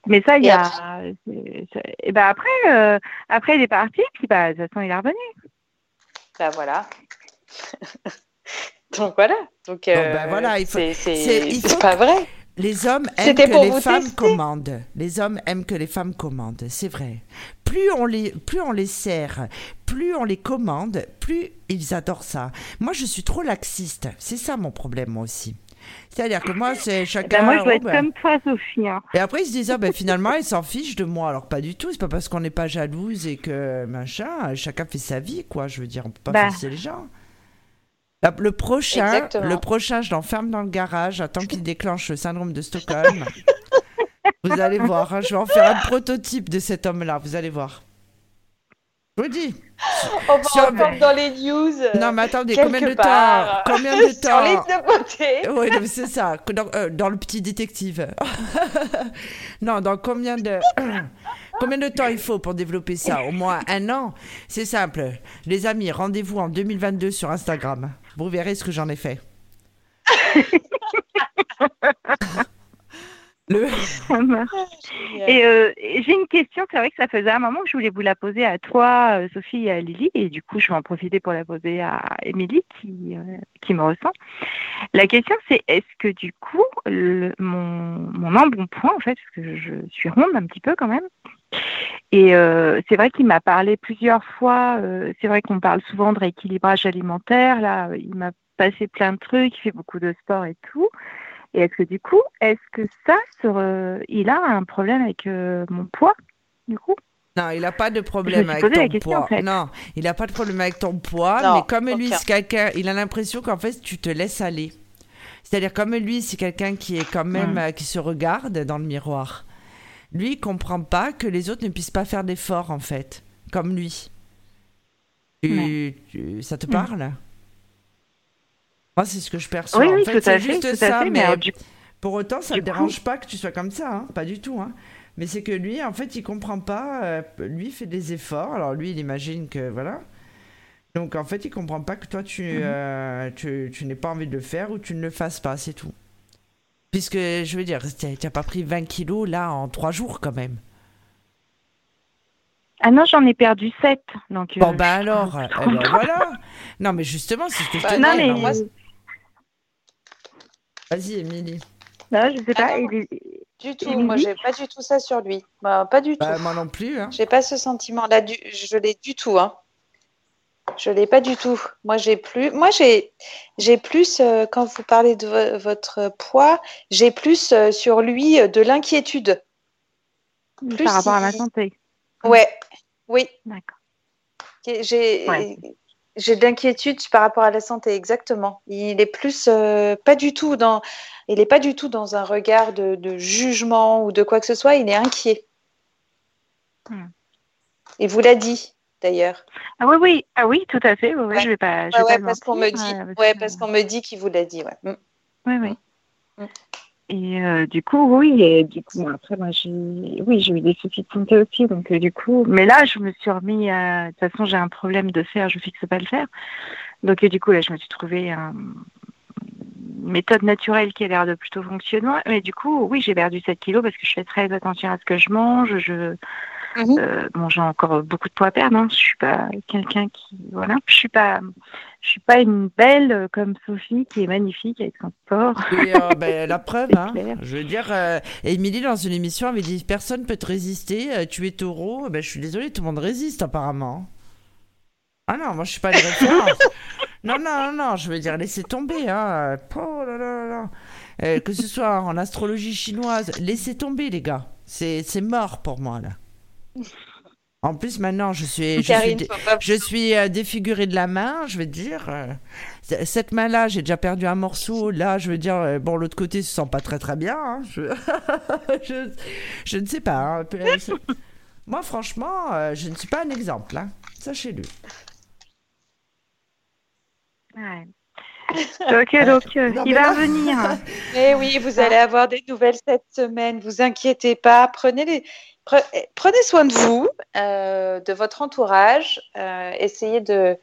Mais ça, il y a. c'est- Et ben après, euh, après, il est parti, puis bah, de toute façon, il est revenu. Bah voilà. Donc voilà. Donc euh, bah voilà, il faut- c'est pas vrai. Les hommes aiment que les femmes tester. commandent. Les hommes aiment que les femmes commandent, c'est vrai. Plus on les, plus on les sert, plus on les commande, plus ils adorent ça. Moi, je suis trop laxiste. C'est ça mon problème, moi aussi. C'est-à-dire que moi, c'est Eh chacun. ben, moi, je dois oh, être ben. comme toi, Sophie. hein. Et après, ils se disent, ah ben finalement, ils s'en fichent de moi. Alors, pas du tout. C'est pas parce qu'on n'est pas jalouse et que machin, chacun fait sa vie, quoi. Je veux dire, on peut pas Bah. forcer les gens. La- Le prochain, Exactement. le prochain, je l'enferme dans le garage, attends qu'il déclenche le syndrome de Stockholm. vous allez voir, hein, je vais en faire un prototype de cet homme-là, vous allez voir. Je vous dis. On va Sur- entendre dans les news. euh, Non, mais attendez, combien de part, temps Combien de Sur temps de beauté. Oui, c'est ça, dans, euh, dans le petit détective. non, dans combien de... combien de temps il faut pour développer ça? Au moins un an? C'est simple. Les amis, rendez-vous en 2022 sur Instagram. Vous verrez ce que j'en ai fait. Le... Ça marche. Et, euh, et j'ai une question, c'est vrai que ça faisait un moment que je voulais vous la poser à toi, euh, Sophie et à Lily, et du coup je vais en profiter pour la poser à Émilie qui, euh, qui me ressent. La question c'est est-ce que du coup le, mon, mon embonpoint, en fait, parce que je suis ronde un petit peu quand même, et euh, c'est vrai qu'il m'a parlé plusieurs fois, euh, c'est vrai qu'on parle souvent de rééquilibrage alimentaire, là il m'a passé plein de trucs, il fait beaucoup de sport et tout. Et est-ce que du coup, est-ce que ça, sur, euh, il a un problème avec euh, mon poids, du coup? Non, il n'a pas de problème avec posé ton la question, poids. en fait. Non, il n'a pas de problème avec ton poids, Non, mais comme lui, c'est quelqu'un, il a l'impression qu'en fait, tu te laisses aller. C'est-à-dire, comme lui, c'est quelqu'un qui est quand même, qui se regarde dans le miroir. Lui, il comprend pas que les autres ne puissent pas faire d'efforts, en fait, comme lui. ça te parle? Moi, c'est ce que je perçois. Oui, en oui, fait, tout à fait, juste tout ça, à fait. mais du- pour autant, ça ne coup- dérange pas que tu sois comme ça, hein, pas du tout. Hein. Mais c'est que lui, en fait, il comprend pas. euh, lui fait des efforts. Alors lui, il imagine que voilà. Donc en fait, il comprend pas que toi, tu, euh, tu, tu n'aies pas envie de le faire ou tu ne le fasses pas, c'est tout. Puisque je veux dire, tu n'as pas pris 20 kilos là en 3 jours quand même. Ah non, j'en ai perdu 7. Donc, Bon euh, bah alors, voilà. Non mais justement, c'est ce que je te Bah, mais. non, moi, Vas-y, Émilie. Non, je sais pas. Ah non. il est- Du tout, Émilie moi j'ai pas du tout ça sur lui. Bah, pas du tout. Bah, moi non plus. Hein. J'ai pas ce sentiment-là, du... je l'ai du tout. Hein. Je l'ai pas du tout. Moi j'ai plus, moi j'ai, j'ai plus euh, quand vous parlez de vo- votre poids, j'ai plus euh, sur lui euh, de l'inquiétude. Par rapport à ma santé. Ouais, oui. D'accord. J'ai, Ouais. j'ai de l'inquiétude par rapport à la santé, exactement. Il est plus pas du tout dans, il est pas du tout dans un regard de, de jugement ou de quoi que ce soit. Il est inquiet. Hmm. Il vous l'a dit d'ailleurs. Ah oui, oui, ah oui, tout à fait. Oui, Ouais. je vais pas. Je Ouais, vais ouais, pas parce qu'on me dit, euh, ouais, que- parce qu'on me dit qu'il vous l'a dit, ouais. Mm. Oui, oui. Mm. Et euh, du coup, oui, et du coup, bon, après, moi, j'ai, oui, j'ai eu des soucis de santé aussi, donc euh, du coup, mais là, je me suis remis à, de toute façon, j'ai un problème de fer, je fixe pas le fer, donc du coup, là, je me suis trouvé un- une méthode naturelle qui a l'air de plutôt fonctionner, mais du coup, oui, j'ai perdu 7 kilos parce que je fais très attention à ce que je mange, je, Mhm. euh, bon, j'ai encore beaucoup de poids à perdre, hein. je suis pas quelqu'un qui, voilà, je suis pas, je suis pas une belle euh, comme Sophie qui est magnifique avec son sport. Et, euh, ben, la preuve, hein. je veux dire, euh, Émilie dans une émission avait dit personne peut te résister, tu es taureau. Ben, je suis désolée, tout le monde résiste apparemment. Ah non, moi je suis pas les références. non, non, non, non, je veux dire, laissez tomber. Hein. Oh là là là là. Euh, que ce soit en astrologie chinoise, laissez tomber les gars. C'est c'est mort pour moi là. En plus maintenant, je suis, je suis, dé- je euh, défigurée de la main, je veux dire. euh, cette main-là, j'ai déjà perdu un morceau. Là, je veux dire, euh, bon, l'autre côté se sent pas très très bien. hein. Je... je, je ne sais pas. hein. Euh, Moi, franchement, euh, je ne suis pas un exemple. Hein. Sachez-le. Ouais. Donc, euh, donc euh, Non, il va venir. Eh oui, vous allez avoir des nouvelles cette semaine. Vous inquiétez pas. Prenez les, pre- eh, prenez soin de vous, euh, de votre entourage. euh, essayez de,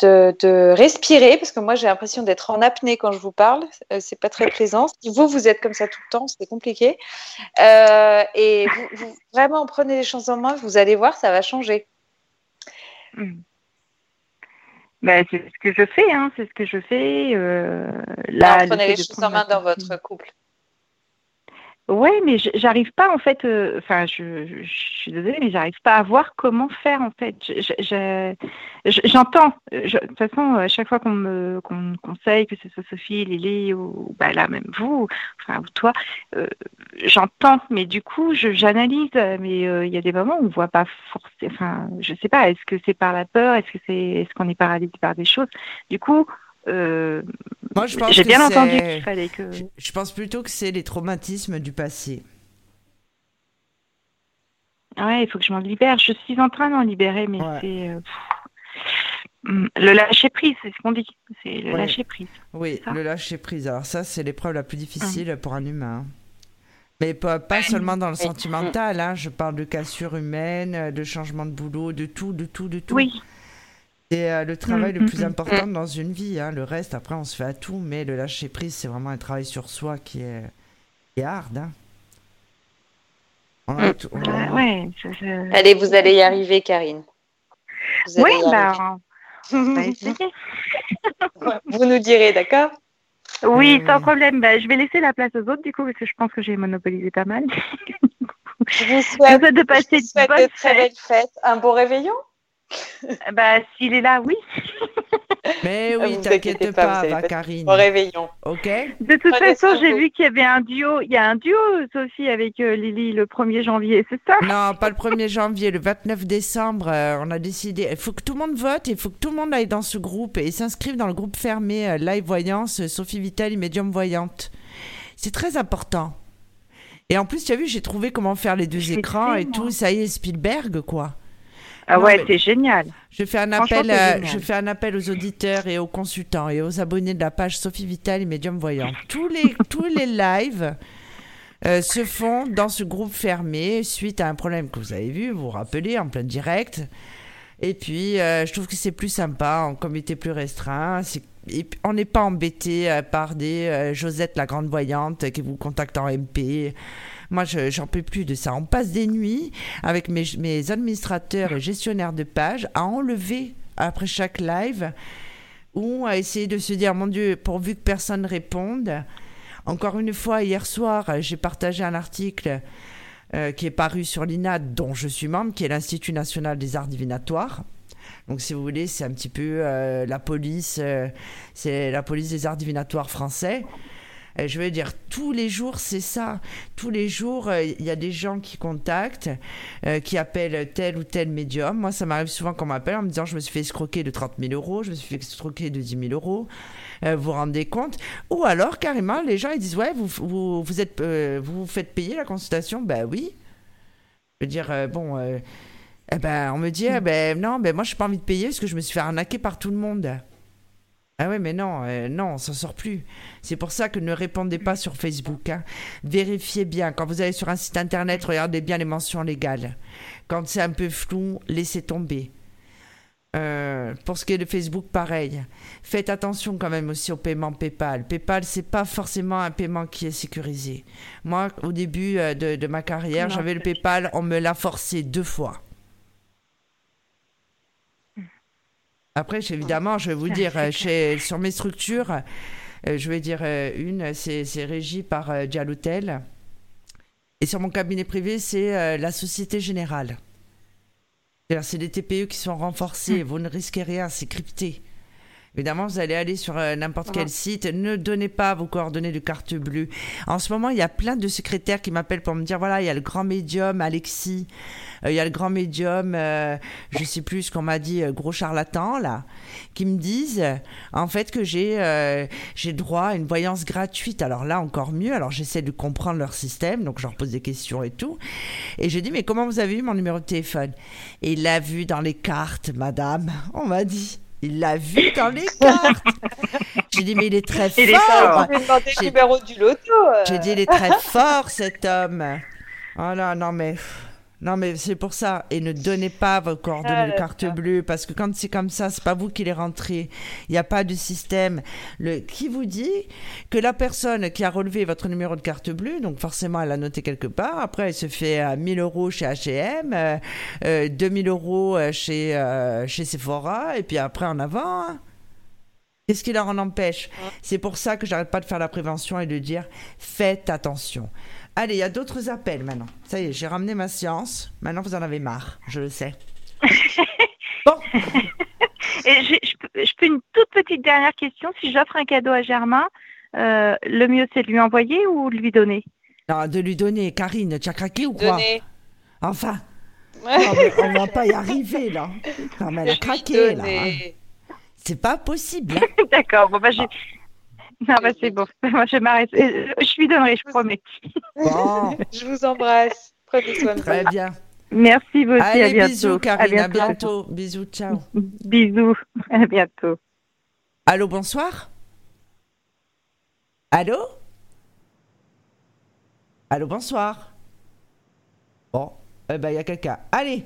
de, de respirer parce que moi j'ai l'impression d'être en apnée quand je vous parle. Euh, c'est pas très plaisant. Si vous vous êtes comme ça tout le temps, c'est compliqué. Euh, et vous, vous- vraiment prenez les choses en main. Vous allez voir, ça va changer. Hmm. Bah, c'est ce que je fais, hein, c'est ce que je fais. Euh, là, Alors, prenez les choses en main ma dans votre couple. Ouais, mais j'arrive pas en fait. euh, Enfin, je, je, je suis désolée, mais j'arrive pas à voir comment faire en fait. Je- je- je- je- J'entends. euh, je- De toute façon, à chaque fois qu'on me, qu'on me conseille, que ce soit Sophie, Lily ou bah là même vous, enfin ou toi, euh, j'entends. Mais du coup, j'analyse. Mais euh, il y a des moments où on voit pas forcément. Enfin, je sais pas. Est-ce que c'est par la peur Est-ce que c'est Est-ce qu'on est paralysé par des choses? Du coup. Euh, Moi, je pense j'ai que entendu c'est- qu'il fallait que. Je, pense plutôt que c'est les traumatismes du passé. Ouais, il faut que je m'en libère. Je suis en train d'en libérer, mais Ouais. c'est euh, hum, le lâcher prise, c'est ce qu'on dit. C'est le Ouais. lâcher prise. Oui, le lâcher prise. Alors ça, c'est l'épreuve la plus difficile pour un humain. Mais pas, pas seulement dans le sentimental, hein. je parle de cassure humaine, de changement de boulot, de tout, de tout, de tout. Oui, C'est euh, le travail Mm, le mm, plus mm. important dans une vie. hein. Le reste, après, on se fait à tout, mais le lâcher prise, c'est vraiment un travail sur soi qui est, qui est hard. hein. On a tout- on a- ouais. ça- ça- Allez, vous allez y arriver, Karine. Vous allez Oui, bah, on va arriver. essayer. vous nous direz, d'accord? Oui, Euh, sans problème. Bah, je vais laisser la place aux autres, du coup, parce que je pense que j'ai monopolisé pas mal. Je vous Je vous souhaite, de je passer vous de bonnes de très belles fêtes. Un beau réveillon Bah, s'il est là, oui. Mais oui, t'inquiète pas, va Karine. Bon réveillon. Ok De toute Prenez façon, j'ai vu qu'il y avait un duo. Il y a un duo, Sophie, avec euh, Lily le 1er janvier, c'est ça? Non, pas le 1er janvier, le 29 décembre, euh, on a décidé. Il faut que tout le monde vote, il faut que tout le monde aille dans ce groupe et s'inscrive dans le groupe fermé euh, Live Voyance, Sophie Vital et Médium Voyante. C'est très important. Et en plus, tu as vu, j'ai trouvé comment faire les deux écrans et tout. Ça y est, Spielberg, quoi. Ah ouais, c'est génial. Je fais, un appel, euh, je fais un appel aux auditeurs et aux consultants et aux abonnés de la page Sophie Vital et Médium Voyant. Tous les, tous les lives euh, se font dans ce groupe fermé suite à un problème que vous avez vu, vous vous rappelez, en plein direct. Et puis, euh, je trouve que c'est plus sympa en comité plus restreint. Et on n'est pas embêté par des Josette la grande voyante qui vous contactent en MP. Moi, j'en peux plus de ça. On passe des nuits avec mes, administrateurs et gestionnaires de pages à enlever après chaque live ou à essayer de se dire, mon Dieu, pourvu que personne réponde. Encore une fois, hier soir, j'ai partagé un article euh, qui est paru sur l'INAD, dont je suis membre, qui est l'Institut national des arts divinatoires. Donc, si vous voulez, c'est un petit peu euh, la police, euh, c'est la police des arts divinatoires français. Euh, je veux dire, tous les jours, c'est ça. Tous les jours, euh, il y a des gens qui contactent, euh, qui appellent tel ou tel médium. Moi, ça m'arrive souvent qu'on m'appelle en me disant je me suis fait escroquer de 30 000 euros, je me suis fait escroquer de 10 000 euros. vous vous rendez compte? Ou alors, carrément, les gens, ils disent ouais, vous vous, vous êtes, vous, vous faites payer la consultation? Ben oui. Je veux dire, bon. Eh ben, on me dit, eh ben non, ben moi, je n'ai pas envie de payer parce que je me suis fait arnaquer par tout le monde. Ah ouais, mais non, euh, non, on s'en sort plus. C'est pour ça que ne répondez pas sur Facebook. Hein. Vérifiez bien. Quand vous allez sur un site internet, regardez bien les mentions légales. Quand c'est un peu flou, laissez tomber. Euh, pour ce qui est de Facebook, pareil. Faites attention quand même aussi au paiement PayPal. PayPal, c'est pas forcément un paiement qui est sécurisé. Moi, au début euh, de, de ma carrière, j'avais le PayPal, on me l'a forcé deux fois. Après, évidemment, je vais vous dire, euh, chez, sur mes structures, euh, je vais dire euh, une, c'est régi par Dialotel. Et sur mon cabinet privé, c'est la Société Générale. C'est des TPE qui sont renforcés, hmm. vous ne risquez rien, c'est crypté. Évidemment, vous allez aller sur n'importe quel site. Ne donnez pas vos coordonnées de carte bleue. En ce moment, il y a plein de secrétaires qui m'appellent pour me dire voilà, il y a le grand médium, Alexis. Euh, il y a le grand médium, euh, je sais plus ce qu'on m'a dit, euh, gros charlatan là, qui me disent en fait que j'ai j'ai droit à une voyance gratuite. Alors là encore mieux. Alors j'essaie de comprendre leur système, donc je leur pose des questions et tout. Et je dis mais comment vous avez eu mon numéro de téléphone? Et il l'a vu dans les cartes, madame. On m'a dit. Il l'a vu dans les cartes. J'ai dit, mais il est très fort. J'ai du loto. J'ai dit, il est très fort, cet homme. Oh là, non, mais. Non, mais c'est pour ça. Et ne donnez pas vos coordonnées de ah, carte bleue, parce que quand c'est comme ça, c'est pas vous qui les rentrez. Il n'y a pas de système. Le, qui vous dit que la personne qui a relevé votre numéro de carte bleue, donc forcément elle a noté quelque part, après elle se fait à 1000 euros chez H&M, euh, 2000 euh, euros euh, chez, euh, chez Sephora, et puis après en avant. Hein. Qu'est-ce qui leur en empêche? C'est pour ça que j'arrête pas de faire la prévention et de dire faites attention. Allez, il y a d'autres appels maintenant. Ça y est, j'ai ramené ma science. Maintenant, vous en avez marre, je le sais. bon. Et je, peux une toute petite dernière question. Si j'offre un cadeau à Germain, euh, le mieux c'est de lui envoyer ou de lui donner? Non, de lui donner. Karine, tu as craqué ou quoi? Donner. Enfin. on va pas y arriver là. Non, mais elle a craqué là. Hein. C'est pas possible. Hein. D'accord. Bon, bah, j'ai. Non, bah, c'est bon. Moi, je m'arrête. Euh, je lui donnerai, je promets. Bon. je vous embrasse. Prenez soin de vous. Très bien. Merci vous aussi. Allez, à bientôt. bisous, Karine. À bientôt. Bisous, ciao. bisous. À bientôt. Allô, bonsoir. Allô? Allô, bonsoir. Bon, eh ben, il y a quelqu'un. Allez,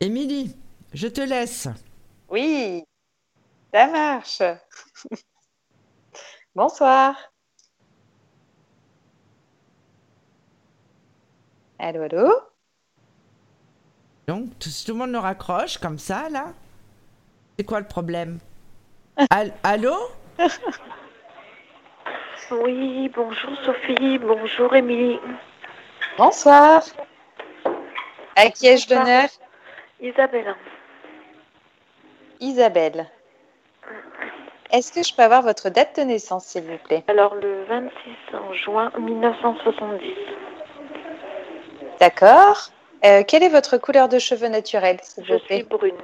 Émilie, je te laisse. Oui, ça marche. Bonsoir. Allô, allô? Donc, tout, tout le monde nous raccroche comme ça, là C'est quoi le problème? Allô? Oui, bonjour Sophie, bonjour Émilie. Bonsoir. À qui ai-je l'honneur? Isabelle. Isabelle. Est-ce que je peux avoir votre date de naissance, s'il vous plaît Alors, le 26 juin 1970. D'accord. Euh, quelle est votre couleur de cheveux naturelle, s'il vous plaît Je suis brune.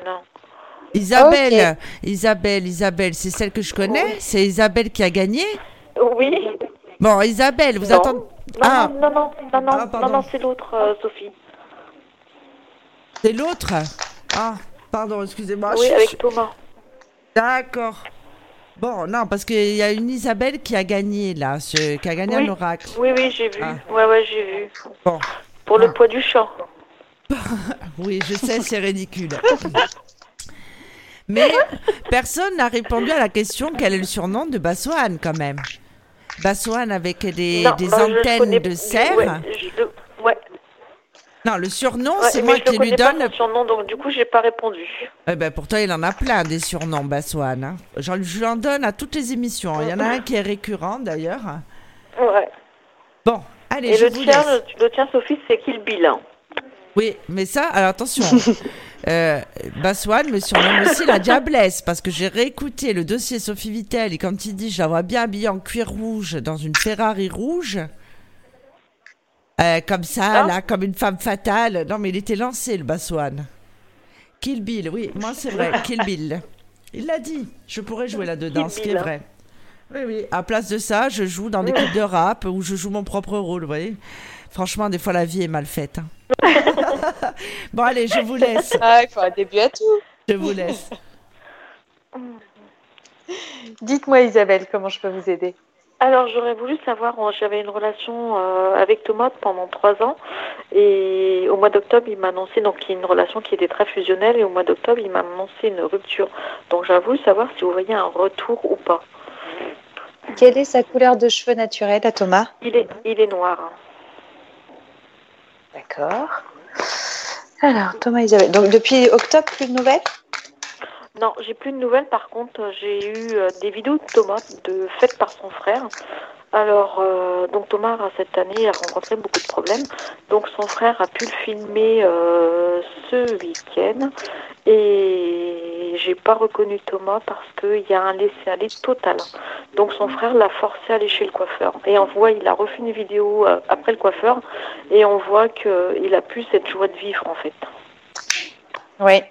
Isabelle, Isabelle, Isabelle, c'est celle que je connais C'est Isabelle qui a gagné Oui. Bon, Isabelle, vous attendez. Non, Ah. non, non, non, non, non, Ah, non, non, c'est l'autre, euh, Sophie. C'est l'autre Ah, pardon, excusez-moi. oui, avec Thomas. D'accord. Bon, non, parce qu'il y a une Isabelle qui a gagné, là, ce- qui a gagné Oui. un oracle. Oui, oui, j'ai vu. Ah. Ouais, ouais, j'ai vu. Bon. Pour le Ah. poids du chat. Oui, je sais, c'est ridicule. Mais personne n'a répondu à la question quel est le surnom de Bassoane, quand même. Bassoane avec des, Non, antennes connais- de cerf. Ouais, je Non, le surnom, ouais, c'est moi je le qui lui connais pas, donne. son surnom, donc du coup, j'ai pas répondu. Eh ben, pourtant, il en a plein des surnoms, Bassoane. hein. J'en- Je lui en donne à toutes les émissions. Il y en a un qui est récurrent, d'ailleurs. Ouais. Bon, allez, Et je le vous tien, laisse. le, le tien, Sophie, c'est Kill Bill. hein. Oui, mais ça, alors attention. euh, Bassoane me surnomme aussi la diablesse parce que j'ai réécouté le dossier Sophie Vittel et quand il dit je la vois bien habillée en cuir rouge dans une Ferrari rouge, euh, comme ça, Ah. là, comme une femme fatale. Non, mais il était lancé le Bassoane. Kill Bill, oui, moi c'est vrai, Kill Bill. Il l'a dit, je pourrais jouer là-dedans, ce qui est Bill. vrai. Oui, oui. À place de ça, je joue dans des clips de rap où je joue mon propre rôle, vous voyez. Franchement, des fois, la vie est mal faite. hein. bon, allez, je vous laisse. Ah, il faut un début à tout. Je vous laisse. Dites-moi, Isabelle, comment je peux vous aider? Alors, j'aurais voulu savoir, j'avais une relation euh, avec Thomas pendant trois ans, et au mois d'octobre, il m'a annoncé, donc une relation qui était très fusionnelle, et au mois d'octobre, il m'a annoncé une rupture. Donc, j'aurais voulu savoir si vous voyez un retour ou pas. Quelle est sa couleur de cheveux naturelle à Thomas? Il est, il est noir. D'accord. Alors, Thomas, Isabelle. Donc, depuis octobre, plus de nouvelles? Non, j'ai plus de nouvelles. Par contre, euh, j'ai eu euh, des vidéos de Thomas de faites par son frère. Alors, euh, donc Thomas, cette année, a rencontré beaucoup de problèmes. Donc, son frère a pu le filmer ce week-end. Et j'ai pas reconnu Thomas parce qu'il y a un laisser-aller total. Donc, son frère l'a forcé à aller chez le coiffeur. Et on voit, il a refait une vidéo après le coiffeur. Et on voit qu'il a plus cette joie de vivre, en fait. Oui.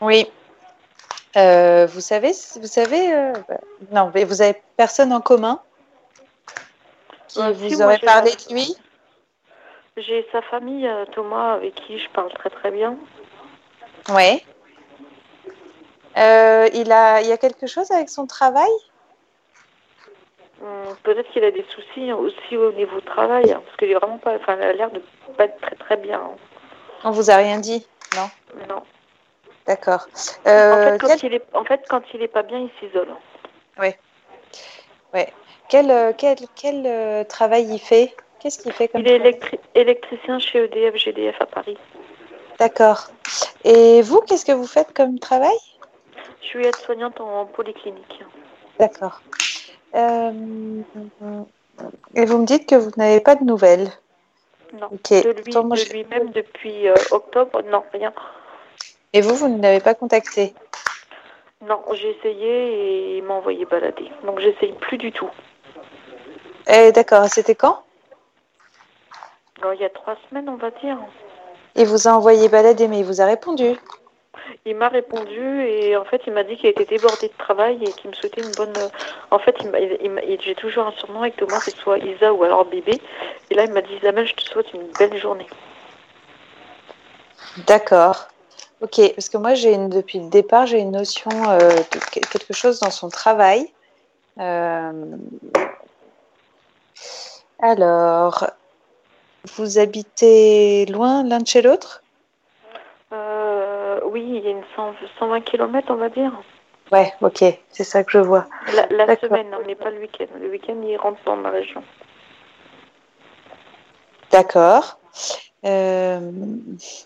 Oui. Euh, vous savez, vous savez, euh, non, mais vous avez personne en commun qui Euh, vous si, aurait parlé de lui? J'ai sa famille, Thomas, avec qui je parle très très bien. Oui. Il a, il y a quelque chose avec son travail? Hum, Peut-être qu'il a des soucis aussi au niveau travail, hein, parce qu'il est vraiment pas, enfin, il a l'air de pas être très très bien. hein. On vous a rien dit Non? Non. D'accord. en, Euh, fait, quand quel, il est, en fait, quand il est pas bien, il s'isole. quel, euh, quel, quel, euh, travail il fait? Qu'est-ce qu'il fait comme Il est électri- électricien chez EDF GDF à Paris. D'accord. Et vous, qu'est-ce que vous faites comme travail? Je suis aide-soignante en polyclinique. D'accord. Euh, et vous me dites que vous n'avez pas de nouvelles? Non. De moi, lui-même depuis euh, octobre, non, rien. Et vous, vous ne l'avez pas contacté Non, j'ai essayé et il m'a envoyé balader. Donc j'essaye plus du tout. Eh, D'accord. C'était quand Alors, il y a trois semaines, on va dire. Il vous a envoyé balader, mais il vous a répondu. Il m'a répondu et en fait il m'a dit qu'il était débordé de travail et qu'il me souhaitait une bonne. En fait, il m'a- il m'a- il- j'ai toujours un surnom avec Thomas, c'est soit Isa ou alors bébé. Et là il m'a dit Isabelle, je te souhaite une belle journée. D'accord. Ok, parce que moi, j'ai une, depuis le départ, j'ai une notion euh, de quelque chose dans son travail. Euh, Alors, vous habitez loin l'un de chez l'autre? Euh, oui, il y a une 100 120 km, on va dire. Ouais, ok, c'est ça que je vois. La, la semaine, mais pas le week-end. Le week-end, il rentre dans ma région. D'accord. Euh,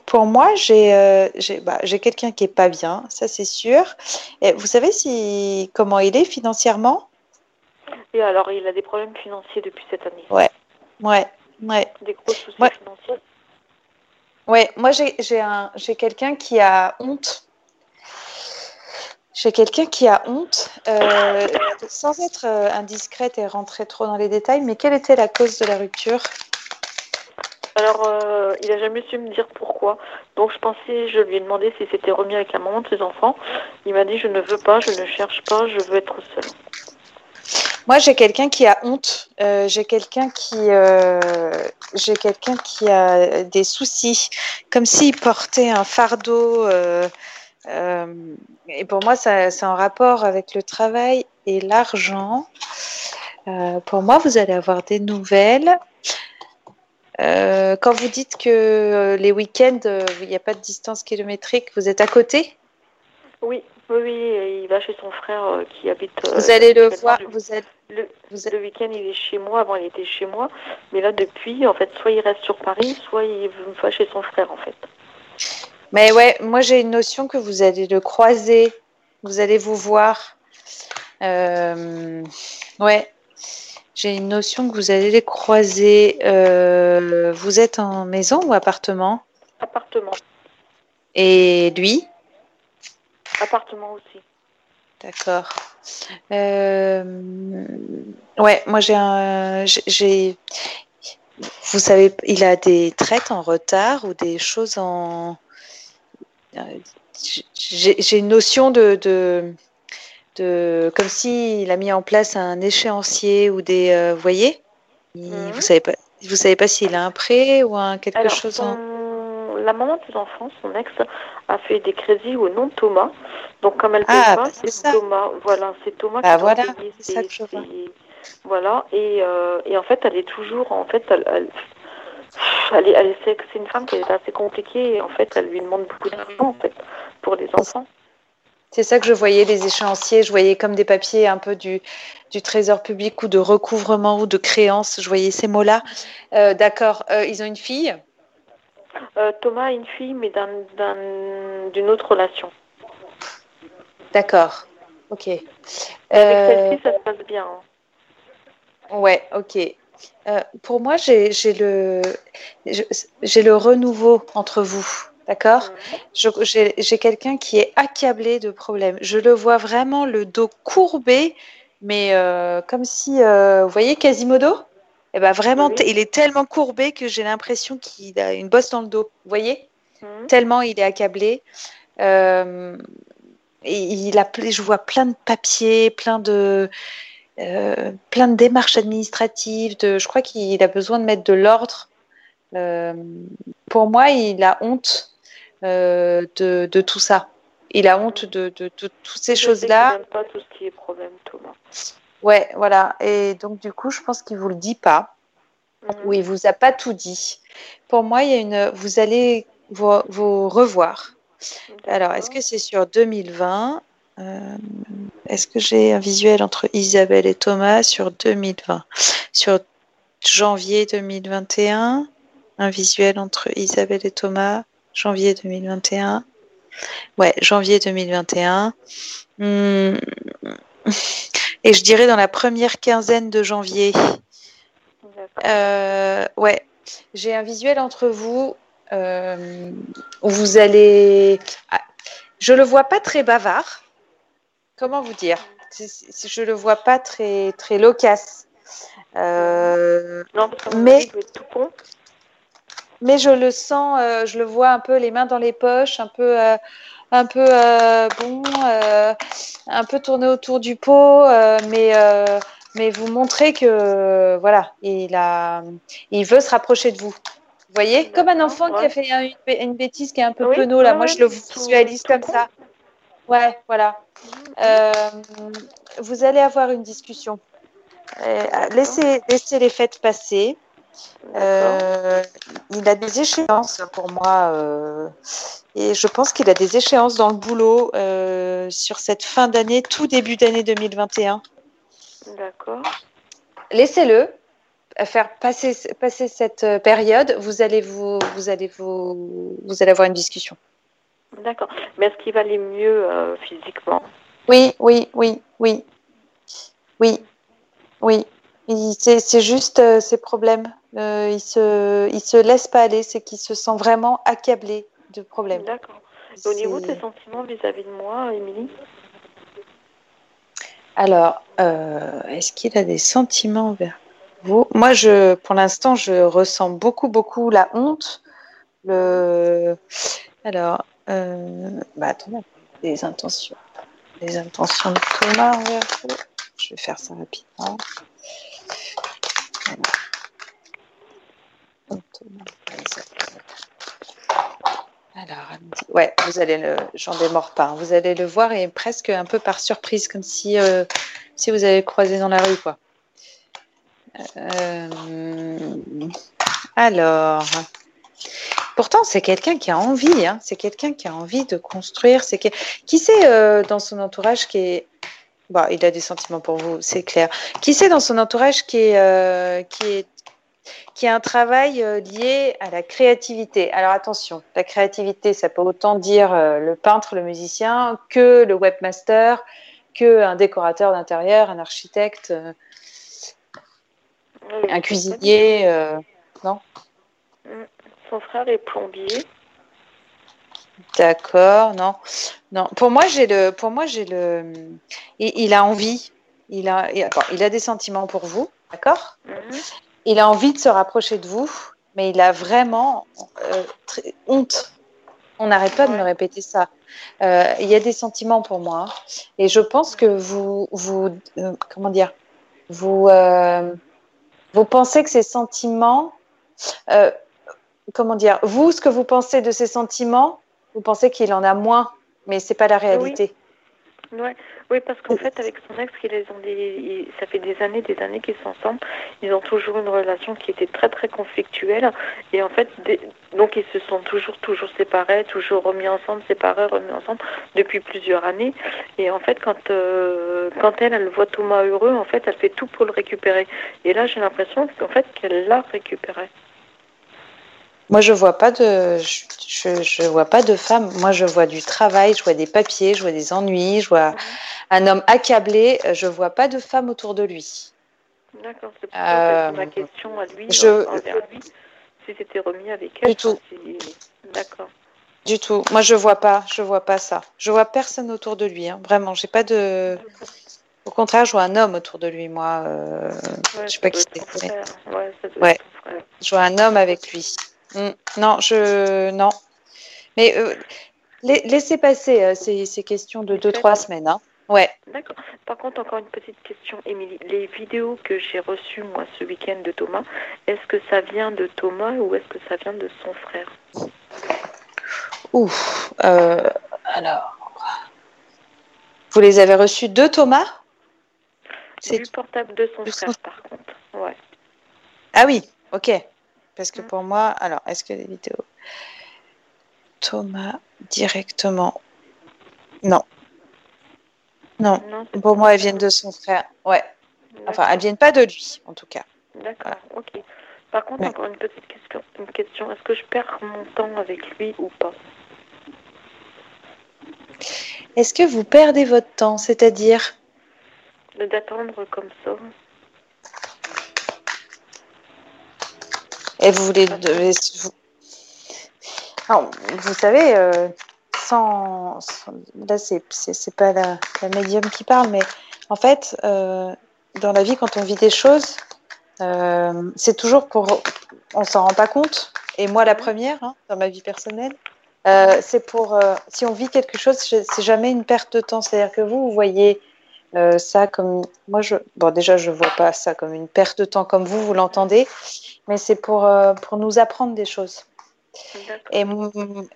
pour moi, j'ai euh, bah, quelqu'un qui est pas bien, ça c'est sûr. Et vous savez si comment il est financièrement? Et alors, il a des problèmes financiers depuis cette année. Ouais, ouais. Des gros soucis Ouais. financiers. Ouais, moi j'ai quelqu'un qui a honte. J'ai quelqu'un qui a honte, euh, sans être euh, indiscrète et rentrer trop dans les détails, mais quelle était la cause de la rupture? Alors, euh, il a jamais su me dire pourquoi. Donc, je pensais, je lui ai demandé s'il s'était remis avec la maman de ses enfants. Il m'a dit, je ne veux pas, je ne cherche pas, je veux être seule. Moi, j'ai quelqu'un qui a honte. Euh, j'ai quelqu'un qui, euh, j'ai quelqu'un qui a des soucis, comme s'il portait un fardeau. Et pour moi, ça, c'est en rapport avec le travail et l'argent. Pour moi, vous allez avoir des nouvelles. Euh, quand vous dites que euh, les week-ends, euh, il n'y a pas de distance kilométrique, vous êtes à côté? Oui, oui, il va chez son frère euh, qui habite. euh, Vous allez le voir. Le, Vous êtes, le, vous êtes- le week-end, il est chez moi. Avant, il était chez moi. Mais là, depuis, en fait, soit il reste sur Paris, soit il va chez son frère, en fait. Mais ouais, moi j'ai une notion que vous allez le croiser, vous allez vous voir. Euh, ouais, j'ai une notion que vous allez les croiser. Euh, vous êtes en maison ou appartement? Appartement. Et lui? Appartement aussi. D'accord. Euh, ouais, moi j'ai un, j'ai- vous savez, il a des traites en retard ou des choses en, euh, j'ai j'ai une notion de, de, de comme s'il a mis en place un échéancier ou des, euh, vous voyez, Il- Mhm. vous savez pas, vous savez pas s'il a un prêt ou un quelque Alors, chose en, son- la maman des enfants, son ex, a fait des crédits au nom de Thomas. Donc, comme elle paye Ah, pas, bah, c'est. Thomas. Voilà, c'est Thomas Bah, qui voilà, c'est ça ses- que je vois. ses- Voilà, et, euh, et en fait, elle est toujours, en fait, elle, elle, elle est, elle est- c'est c'est une femme qui est assez compliquée et en fait, elle lui demande beaucoup d'argent, en fait, pour les enfants. C'est ça que je voyais, les échéanciers, je voyais comme des papiers un peu du, du trésor public ou de recouvrement ou de créance, je voyais ces mots-là. Euh, D'accord, Euh, ils ont une fille? Euh, Thomas a une fille, mais d'un- d'un- d'une autre relation. D'accord, ok. Avec celle-ci, ça se passe bien. hein. ouais, ok. Pour moi, le, j'ai le renouveau entre vous, d'accord J'ai quelqu'un qui est accablé de problèmes. Je le vois vraiment le dos courbé, mais euh, comme si, euh, vous voyez Quasimodo? Eh ben vraiment, Oui. il est tellement courbé que j'ai l'impression qu'il a une bosse dans le dos. Vous voyez? Mhm. Tellement il est accablé. Euh, et il a, je vois plein de papiers, plein de, euh, plein de démarches administratives. De, je crois qu'il a besoin de mettre de l'ordre. Euh, pour moi, il a honte de, de tout ça. Il a honte de, de- de toutes ces choses-là. n'aime pas tout ce qui est problème, Thomas. Ouais, voilà. Et donc, du coup, je pense qu'il vous le dit pas. Mhm. ou il vous a pas tout dit. Pour moi, il y a une. Vous allez vous, vous revoir. Alors, est-ce que c'est sur 2020 Euh, Est-ce que j'ai un visuel entre Isabelle et Thomas sur 2020 Sur janvier 2021, un visuel entre Isabelle et Thomas, janvier 2021. Ouais, janvier 2021. Hmm. Et je dirais dans la première quinzaine de janvier. Euh, ouais, j'ai un visuel entre vous euh, où vous allez. Ah, je le vois pas très bavard. Comment vous dire? Je le vois pas très très loquace. Euh, Non, parce que mais- être tout con. Mais je le sens, euh, je le vois un peu les mains dans les poches, un peu, euh, un peu euh, bon, un peu tourné autour du pot, mais mais vous montrez que voilà, il a, il veut se rapprocher de vous. Vous voyez, comme un enfant qui a fait un- une, bêtise qui est un peu Oui, penaud là. ouais, Moi, je le visualise tout comme ça. Ouais, voilà. Euh, vous allez avoir une discussion. Laissez, laissez les fêtes passer. Euh, il a des échéances pour moi euh, et je pense qu'il a des échéances dans le boulot euh, sur cette fin d'année, tout début d'année 2021. D'accord. Laissez-le faire passer, passer cette période. Vous allez vous, vous allez vous, vous allez avoir une discussion. D'accord. Mais est-ce qu'il va aller mieux physiquement? Oui, oui, oui, oui, oui, oui. C'est juste ses problèmes. Euh, il se, il se laisse pas aller. C'est qu'il se sent vraiment accablé de problèmes. D'accord. Et au niveau de tes sentiments vis-à-vis de moi, Émilie? Alors, euh, est-ce qu'il a des sentiments envers vous? Moi, je, pour l'instant, je ressens beaucoup, beaucoup la honte. Le, alors, euh, bah attendez, les intentions, les intentions de Thomas envers vous. je vais faire ça rapidement. Alors, ouais, vous allez le, j'en démords pas. hein. Vous allez le voir et presque un peu par surprise, comme si, euh, vous avez croisé dans la rue, quoi. Euh, alors, pourtant, c'est quelqu'un qui a envie, hein. c'est quelqu'un qui a envie de construire. C'est qui sait euh, dans son entourage qui est, bon, il a des sentiments pour vous, c'est clair. Qui sait dans son entourage qui qui est qui a un travail euh, lié à la créativité. Alors attention, la créativité, ça peut autant dire euh, le peintre, le musicien, que le webmaster, que un décorateur d'intérieur, un architecte, euh, Oui, un cuisinier. euh, Son frère est plombier. D'accord, non, non. Pour moi, j'ai le, pour moi, j'ai le, il, il a envie, il a, il a- bon, il a des sentiments pour vous, d'accord? Mhm. Il a envie de se rapprocher de vous, mais il a vraiment euh, très- honte. On n'arrête pas de me répéter ça. Euh, il y a des sentiments pour moi, et je pense que vous, vous, euh, comment dire, vous, euh, vous pensez que ces sentiments, euh, comment dire, vous, ce que vous pensez de ces sentiments, vous pensez qu'il en a moins, mais c'est pas la réalité. Ouais. Oui, parce qu'en fait, avec son ex, ils ont des, ça fait des années, des années qu'ils sont ensemble. Ils ont toujours une relation qui était très, très conflictuelle. Et en fait, des- donc ils se sont toujours, toujours séparés, toujours remis ensemble, séparés, remis ensemble depuis plusieurs années. Et en fait, quand, euh, quand elle, elle voit Thomas heureux, en fait, elle fait tout pour le récupérer. Et là, j'ai l'impression qu'en fait, qu'elle l'a récupéré. Moi, je vois pas de, je, je, je vois pas de femme. Moi, je vois du travail, je vois des papiers, je vois des ennuis, je vois un homme accablé. Je vois pas de femme autour de lui. D'accord, c'est Euh, ma question à lui, je- envers lui, si c'était remis avec elle. Du tout. D'accord. Du tout. Moi, je vois pas, je vois pas ça. Je vois personne autour de lui. hein. Vraiment, j'ai pas de. Au contraire, je vois un homme autour de lui. Moi, euh, Ouais, je sais pas qui c'est. Ouais. Je vois un homme avec lui. Mm. Non, je non. Mais euh, la- laissez passer euh, ces, ces questions de deux trois semaines. Hein. Ouais. D'accord. Par contre, encore une petite question, Émilie. Les vidéos que j'ai reçues, moi, ce week-end de Thomas, est-ce que ça vient de Thomas ou est-ce que ça vient de son frère? Ouf. euh, alors, vous les avez reçus de Thomas? C'est Du portable de son de frère, son- par contre. Ouais. Ah oui, ok. Parce que Mm. pour moi, alors, est-ce que les vidéos Thomas directement? Non. Non. Pour moi, elles viennent de son frère. Ouais. Enfin, elles viennent pas de lui, en tout cas. D'accord, ok. Par contre, Ouais. encore une petite question. Une question. Est-ce que je perds mon temps avec lui ou pas? Est-ce que vous perdez votre temps? C'est-à-dire? D'attendre comme ça Et vous voulez. de- vous... Savez, euh, sans, sans- Là, c'est pas la, la médium qui parle, mais en fait, euh, dans la vie, quand on vit des choses, euh, c'est toujours pour. On s'en rend pas compte. Et moi, la première, hein, dans ma vie personnelle, euh, c'est pour. si on vit quelque chose, c'est jamais une perte de temps. C'est-à-dire que vous, vous voyez. ça comme moi je bon déjà je vois pas ça comme une perte de temps comme vous vous l'entendez mais c'est pour euh, pour nous apprendre des choses et,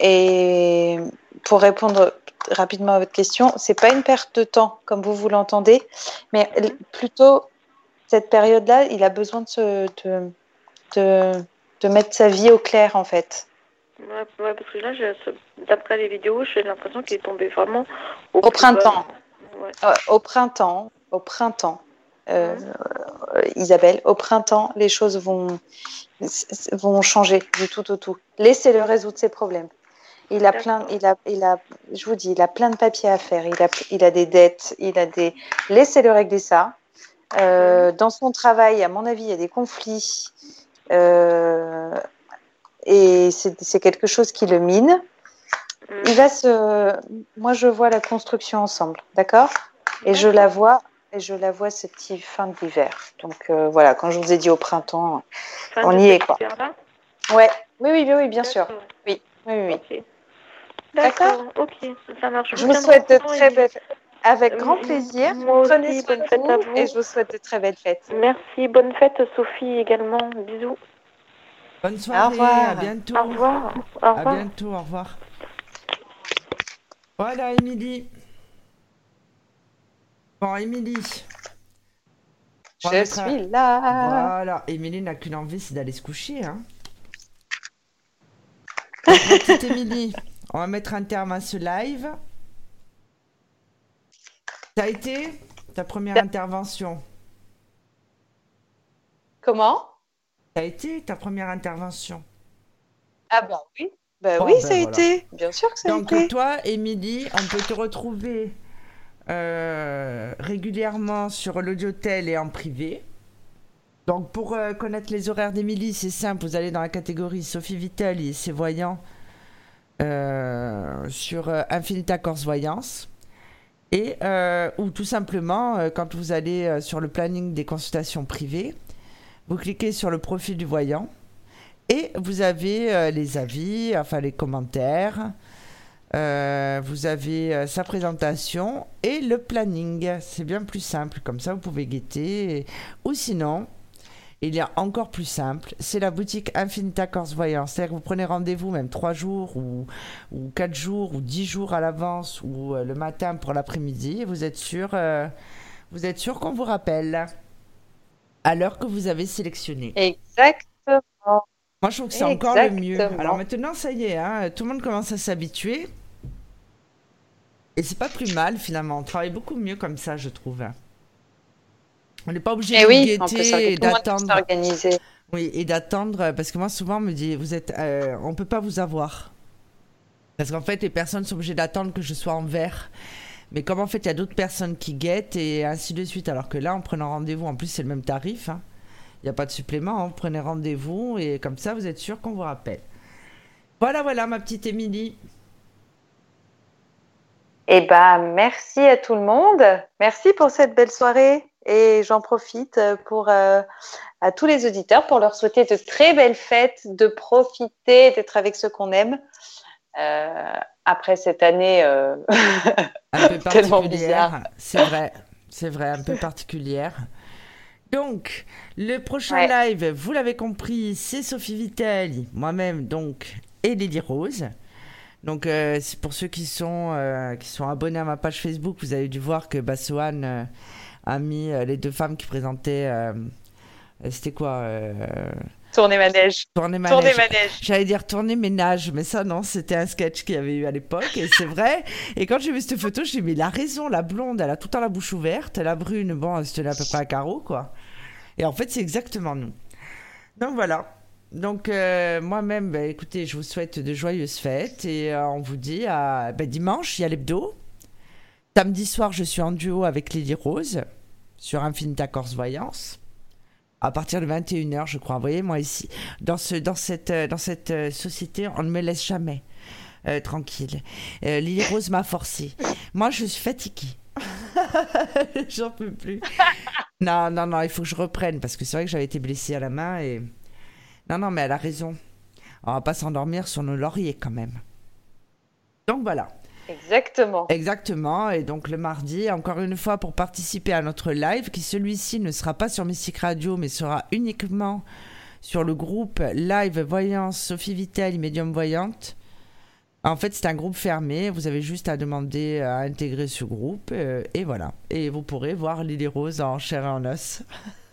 et pour répondre rapidement à votre question, c'est pas une perte de temps comme vous vous l'entendez, mais l- plutôt cette période-là, il a besoin de, se, de, de, de mettre sa vie au clair en fait. Ouais, ouais, parce que là, d'après les vidéos, j'ai l'impression qu'il est tombé vraiment au, printemps. Ouais. Euh, Au printemps, au printemps, euh, Isabelle, au printemps, les choses vont, vont changer du tout au tout. Laissez-le résoudre ses problèmes. Il a plein, il a, il a, je vous dis, il a plein de papiers à faire. Il a, il a des dettes, il a des. Laissez-le régler ça. Euh, dans son travail, à mon avis, il y a des conflits. Euh, et c'est c'est quelque chose qui le mine. Il va se. Moi, je vois la construction ensemble, d'accord? Et je la vois. Et je la vois cette petite fin de l'hiver. Donc euh, voilà, quand je vous ai dit au printemps, Fin on y est quoi. Ouais, oui, oui, oui, oui, bien sûr. D'accord. Oui, oui, oui. oui. Ok. D'accord, ok, ça marche. Je vous souhaite de au très belles. Avec grand plaisir. Moi aussi, Prenez soin bonne fête vous à vous. et je vous souhaite de très belles fêtes. Merci, bonne fête Sophie également. Bisous. Bonne soirée, revoir. à bientôt. Au revoir. Au À revoir. bientôt, au revoir. Voilà, Émilie. Bon, Émilie. Je suis là. Voilà, Émilie n'a qu'une envie, c'est d'aller se coucher. Hein. Donc, petite Émilie, on va mettre un terme à ce live. Ça a été ta première intervention? Comment? Ça a été ta première intervention? Ah bah oui. Bah Bon, oui, ben ça a voilà. été. Bien sûr que ça a Donc été. toi, Émilie, on peut te retrouver euh, régulièrement sur l'audiotel et en privé. Donc pour euh, connaître les horaires d'Émilie, c'est simple, vous allez dans la catégorie Sophie Vitali et ses voyants euh, sur Infinita Corse Voyance. Et, ou tout simplement, quand vous allez sur le planning des consultations privées, vous cliquez sur le profil du voyant et vous avez les avis, enfin les commentaires, euh, vous avez euh, sa présentation et le planning. C'est bien plus simple, comme ça vous pouvez guetter. Ou sinon, il y a encore plus simple, c'est la boutique Infinita Corse Voyance. C'est-à-dire que vous prenez rendez-vous même 3 jours ou, ou 4 jours ou 10 jours à l'avance ou euh, le matin pour l'après-midi et vous êtes sûr, vous êtes sûr qu'on vous rappelle à l'heure que vous avez sélectionné. Exactement. Moi, je trouve que c'est encore le mieux. Alors maintenant, ça y est, hein, tout le monde commence à s'habituer. Et c'est pas plus mal, finalement. On travaille beaucoup mieux comme ça, je trouve. On n'est pas obligé de Eh oui, plus, guetter et d'attendre. Oui, et d'attendre, parce que moi, souvent, on me dit, vous êtes, euh, on peut pas vous avoir. Parce qu'en fait, les personnes sont obligées d'attendre que je sois en vert. Mais comme en fait, il y a d'autres personnes qui guettent et ainsi de suite. Alors que là, en prenant rendez-vous, en plus, c'est le même tarif. hein. Il n'y a pas de supplément. hein. Vous prenez rendez-vous et comme ça, vous êtes sûr qu'on vous rappelle. Voilà, voilà, ma petite Émilie. Eh ben, merci à tout le monde. Merci pour cette belle soirée. Et j'en profite pour euh, à tous les auditeurs pour leur souhaiter de très belles fêtes, de profiter, d'être avec ceux qu'on aime. Euh, après cette année euh, Un peu Tellement bizarre. C'est vrai. C'est vrai, un peu particulière. Donc, le prochain Ouais. live, vous l'avez compris, c'est Sophie Vittel, moi-même, donc, et Lily Rose. Donc, euh, pour ceux qui sont, euh, qui sont abonnés à ma page Facebook, vous avez dû voir que Bassoane euh, a mis les deux femmes qui présentaient. C'était quoi tournez manège. Tournée manège. Manège. J'allais dire tourner ménage, mais ça non, c'était un sketch qu'il y avait eu à l'époque, et c'est vrai. Et quand j'ai vu cette photo, j'ai dit, mais il a raison, la blonde, elle a tout le temps la bouche ouverte, la brune, bon, elle se tenait à peu près à carreau, quoi. Et en fait, c'est exactement nous. Donc voilà. Donc euh, moi-même, bah, écoutez, je vous souhaite de joyeuses fêtes, et euh, on vous dit à bah, dimanche, il y a l'hebdo. Samedi soir, je suis en duo avec Lily Rose sur Infinita Corse Voyance à partir de 21h, je crois. Vous voyez, moi ici, dans, ce, dans cette, euh, dans cette société, on ne me laisse jamais tranquille. Lily Rose m'a forcé. Moi, je suis fatiguée. J'en peux plus. Non, non, non, il faut que je reprenne parce que c'est vrai que j'avais été blessée à la main et. Non, non, mais elle a raison. On va pas s'endormir sur nos lauriers quand même. Donc voilà. Exactement. Exactement. Et donc le mardi, encore une fois, pour participer à notre live, qui celui-ci ne sera pas sur Mystique Radio, mais sera uniquement sur le groupe Live Voyance Sophie Vittel, Médium Voyante. En fait, c'est un groupe fermé. Vous avez juste à demander à intégrer ce groupe. euh, et voilà. Et vous pourrez voir Lily Rose en chair et en os.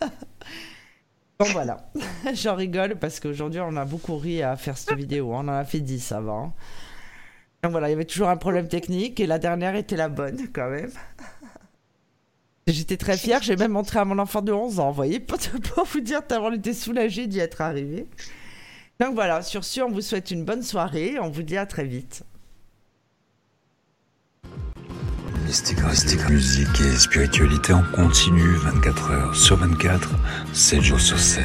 Bon voilà, j'en rigole parce qu'aujourd'hui on a beaucoup ri à faire cette vidéo, on en a fait 10 avant. Donc voilà, il y avait toujours un problème technique et la dernière était la bonne quand même. J'étais très fière, j'ai même montré à mon enfant de 11 ans, vous voyez, pour, vous dire tellement on était soulagé d'y être arrivé. Donc voilà, sur ce, on vous souhaite une bonne soirée, on vous dit à très vite. Mystique, musique et spiritualité en continu 24 heures sur 24, 7 jours sur 7.